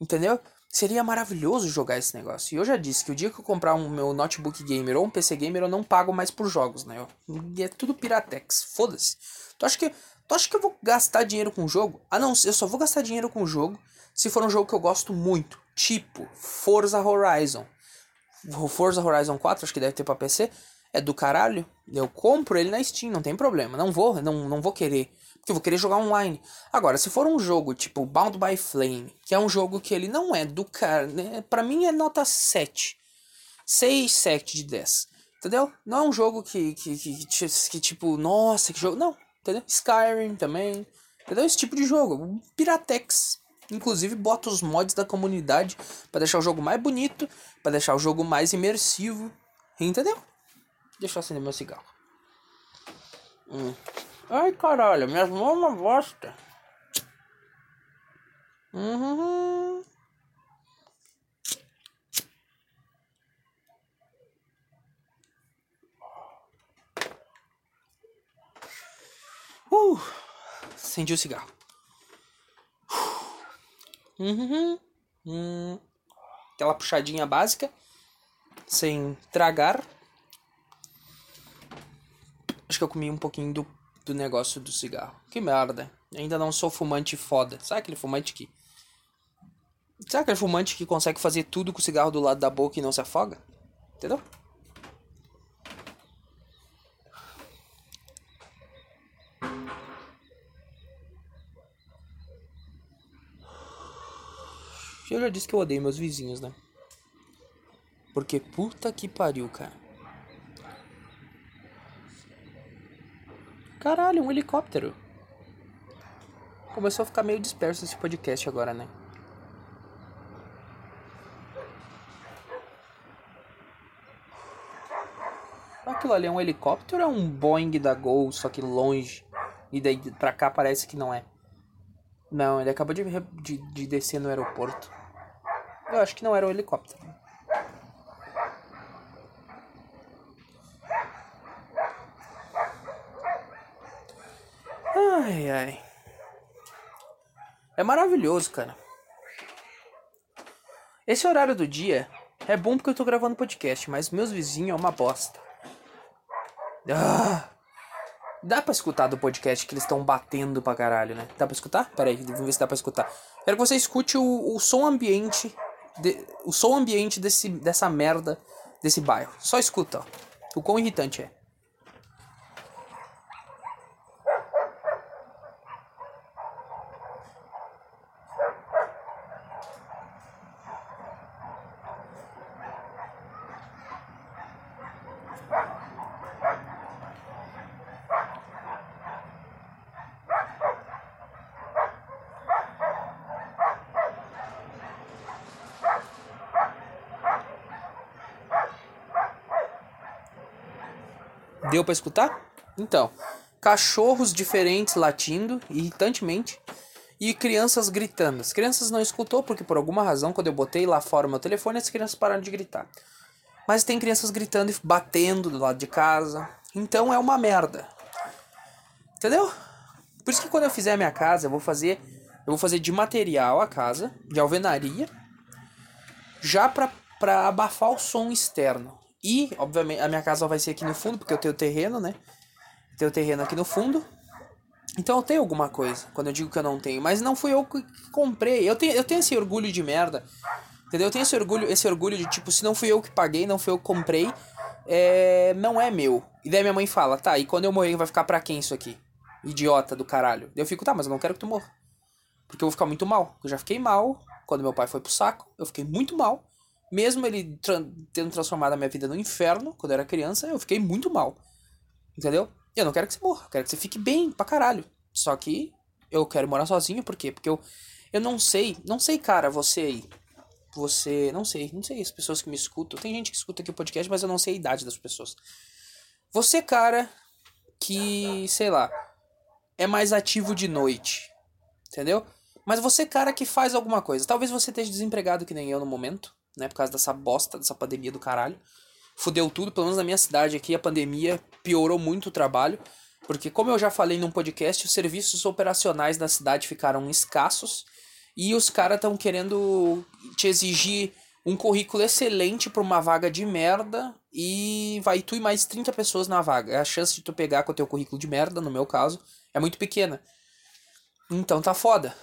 Entendeu? Seria maravilhoso jogar esse negócio. E eu já disse que o dia que eu comprar um meu notebook gamer ou um PC gamer, eu não pago mais por jogos, né? E é tudo Piratex. Foda-se. Tu acha que tu acha que eu vou gastar dinheiro com o jogo? Ah, não, eu só vou gastar dinheiro com o jogo se for um jogo que eu gosto muito, tipo Forza Horizon. Forza Horizon 4, acho que deve ter para PC é do caralho, eu compro ele na Steam, não tem problema. Não vou, não, não vou querer. Porque eu vou querer jogar online. Agora, se for um jogo tipo Bound by Flame, que é um jogo que ele não é do cara. Né, pra mim é nota 7. 6, 7 de 10. Entendeu? Não é um jogo que, que, que, que, que tipo, nossa, que jogo. Não, entendeu? Skyrim também. Entendeu? Esse tipo de jogo. Piratex. Inclusive, bota os mods da comunidade para deixar o jogo mais bonito, para deixar o jogo mais imersivo. Entendeu? Deixa eu acender meu cigarro. Hum. Ai caralho, minhas mãos é uma bosta. Uhum. Uh, acendi o cigarro. Uhum. Hum. Aquela puxadinha básica. Sem tragar. Que eu comi um pouquinho do, do negócio do cigarro. Que merda. Ainda não sou fumante foda. Sabe aquele fumante que. Sabe aquele fumante que consegue fazer tudo com o cigarro do lado da boca e não se afoga? Entendeu? Eu já disse que eu odeio meus vizinhos, né? Porque puta que pariu, cara. Caralho, um helicóptero. Começou a ficar meio disperso esse podcast agora, né? Aquilo ali é um helicóptero ou é um Boeing da Gol, só que longe? E daí pra cá parece que não é. Não, ele acabou de, de, de descer no aeroporto. Eu acho que não era um helicóptero. Ai. É maravilhoso, cara. Esse horário do dia é bom porque eu tô gravando podcast, mas meus vizinhos é uma bosta. Ah, dá pra escutar do podcast que eles estão batendo pra caralho, né? Dá pra escutar? Pera aí, vamos ver se dá pra escutar. Quero que você escute o, o som ambiente. De, o som ambiente desse, dessa merda desse bairro. Só escuta, ó. O quão irritante é. Deu para escutar? Então, cachorros diferentes latindo irritantemente e crianças gritando. As crianças não escutou porque por alguma razão quando eu botei lá fora o meu telefone as crianças pararam de gritar. Mas tem crianças gritando e batendo do lado de casa. Então é uma merda. Entendeu? Por isso que quando eu fizer a minha casa, eu vou fazer eu vou fazer de material a casa, de alvenaria, já pra, pra abafar o som externo. E, obviamente, a minha casa vai ser aqui no fundo, porque eu tenho terreno, né? Tenho terreno aqui no fundo. Então eu tenho alguma coisa, quando eu digo que eu não tenho. Mas não fui eu que comprei. Eu tenho, eu tenho esse orgulho de merda. Entendeu? Eu tenho esse orgulho, esse orgulho de tipo, se não fui eu que paguei, não fui eu que comprei, é, não é meu. E daí minha mãe fala, tá, e quando eu morrer vai ficar pra quem isso aqui? Idiota do caralho. Eu fico, tá, mas eu não quero que tu morra. Porque eu vou ficar muito mal. Eu já fiquei mal quando meu pai foi pro saco. Eu fiquei muito mal. Mesmo ele tra tendo transformado a minha vida no inferno, quando eu era criança, eu fiquei muito mal. Entendeu? Eu não quero que você morra, eu quero que você fique bem pra caralho. Só que eu quero morar sozinho, por quê? Porque eu, eu não sei, não sei, cara, você aí. Você, não sei, não sei as pessoas que me escutam. Tem gente que escuta aqui o podcast, mas eu não sei a idade das pessoas. Você, cara, que, sei lá, é mais ativo de noite. Entendeu? Mas você, cara, que faz alguma coisa. Talvez você esteja desempregado que nem eu no momento né? Por causa dessa bosta, dessa pandemia do caralho. Fudeu tudo, pelo menos na minha cidade aqui, a pandemia piorou muito o trabalho. Porque, como eu já falei num podcast, os serviços operacionais da cidade ficaram escassos. E os caras estão querendo te exigir um currículo excelente para uma vaga de merda. E vai tu e mais 30 pessoas na vaga. A chance de tu pegar com o teu currículo de merda, no meu caso, é muito pequena. Então tá foda.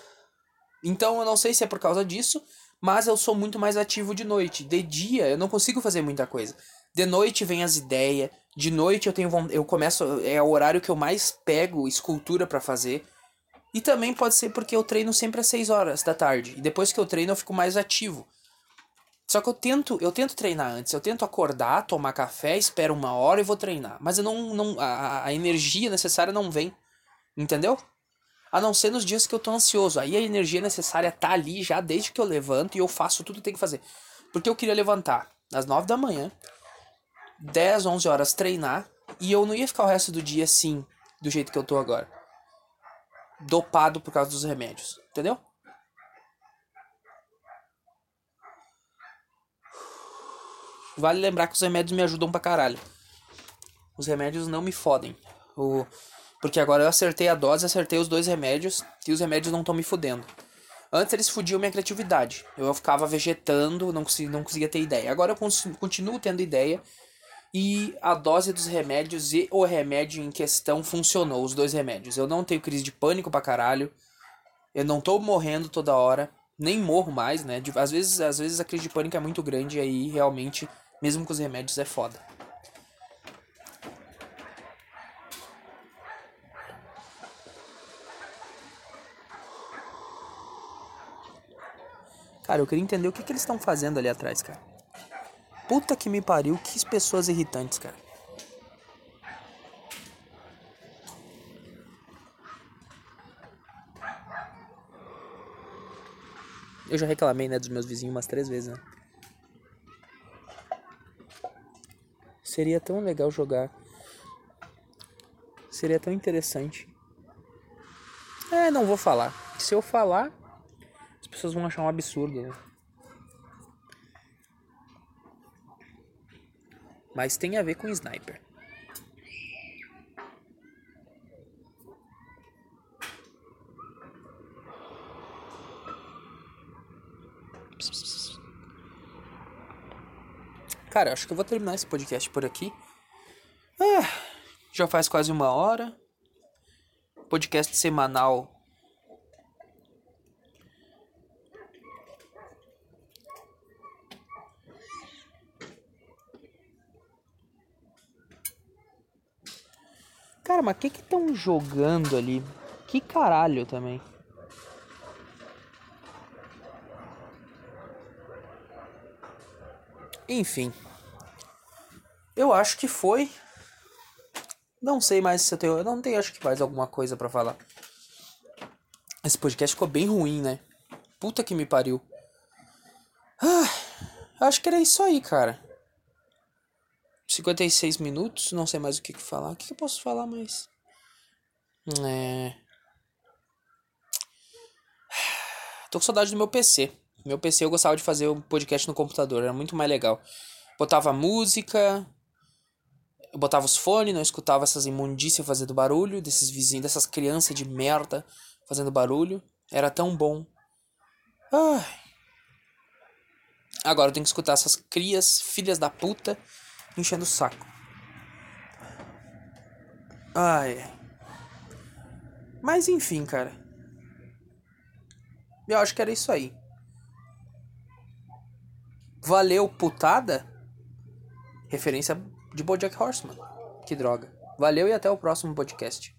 Então eu não sei se é por causa disso, mas eu sou muito mais ativo de noite. De dia eu não consigo fazer muita coisa. De noite vem as ideias, de noite eu tenho eu começo é o horário que eu mais pego escultura para fazer. E também pode ser porque eu treino sempre às 6 horas da tarde e depois que eu treino eu fico mais ativo. Só que eu tento, eu tento treinar antes, eu tento acordar, tomar café, espero uma hora e vou treinar. Mas eu não, não a, a energia necessária não vem. Entendeu? A não ser nos dias que eu tô ansioso. Aí a energia necessária tá ali já desde que eu levanto e eu faço tudo que tem que fazer. Porque eu queria levantar às 9 da manhã, 10, 11 horas treinar, e eu não ia ficar o resto do dia assim, do jeito que eu tô agora. Dopado por causa dos remédios. Entendeu? Vale lembrar que os remédios me ajudam pra caralho. Os remédios não me fodem. O Porque agora eu acertei a dose, acertei os dois remédios e os remédios não estão me fudendo. Antes eles fudiam minha criatividade. Eu ficava vegetando, não conseguia, não conseguia ter ideia. Agora eu continuo tendo ideia. E a dose dos remédios e o remédio em questão funcionou, os dois remédios. Eu não tenho crise de pânico pra caralho. Eu não tô morrendo toda hora. Nem morro mais, né? Às vezes, às vezes a crise de pânico é muito grande e aí realmente, mesmo com os remédios, é foda. Cara, eu queria entender o que, que eles estão fazendo ali atrás, cara. Puta que me pariu, que pessoas irritantes, cara. Eu já reclamei, né, dos meus vizinhos umas três vezes, né? Seria tão legal jogar. Seria tão interessante. É, não vou falar. Se eu falar, pessoas vão achar um absurdo, né? Mas tem a ver com sniper. Cara, acho que eu vou terminar esse podcast por aqui. Ah, já faz quase uma hora. Podcast semanal Cara, mas o que que estão jogando ali? Que caralho também. Enfim. Eu acho que foi. Não sei mais se eu tenho. Eu não tenho, acho que mais alguma coisa para falar. Esse podcast ficou bem ruim, né? Puta que me pariu. Ah, acho que era isso aí, cara. 56 minutos, não sei mais o que, que falar. O que, que eu posso falar mais? É. Tô com saudade do meu PC. Meu PC eu gostava de fazer o um podcast no computador, era muito mais legal. Botava música, eu botava os fones, não escutava essas imundícias fazendo barulho, desses vizinhos, dessas crianças de merda fazendo barulho. Era tão bom. Ai. Agora eu tenho que escutar essas crias, filhas da puta, enchendo o saco. Ai. Mas enfim, cara. Eu acho que era isso aí. Valeu, putada? Referência de Bojack Horseman. Que droga. Valeu e até o próximo podcast.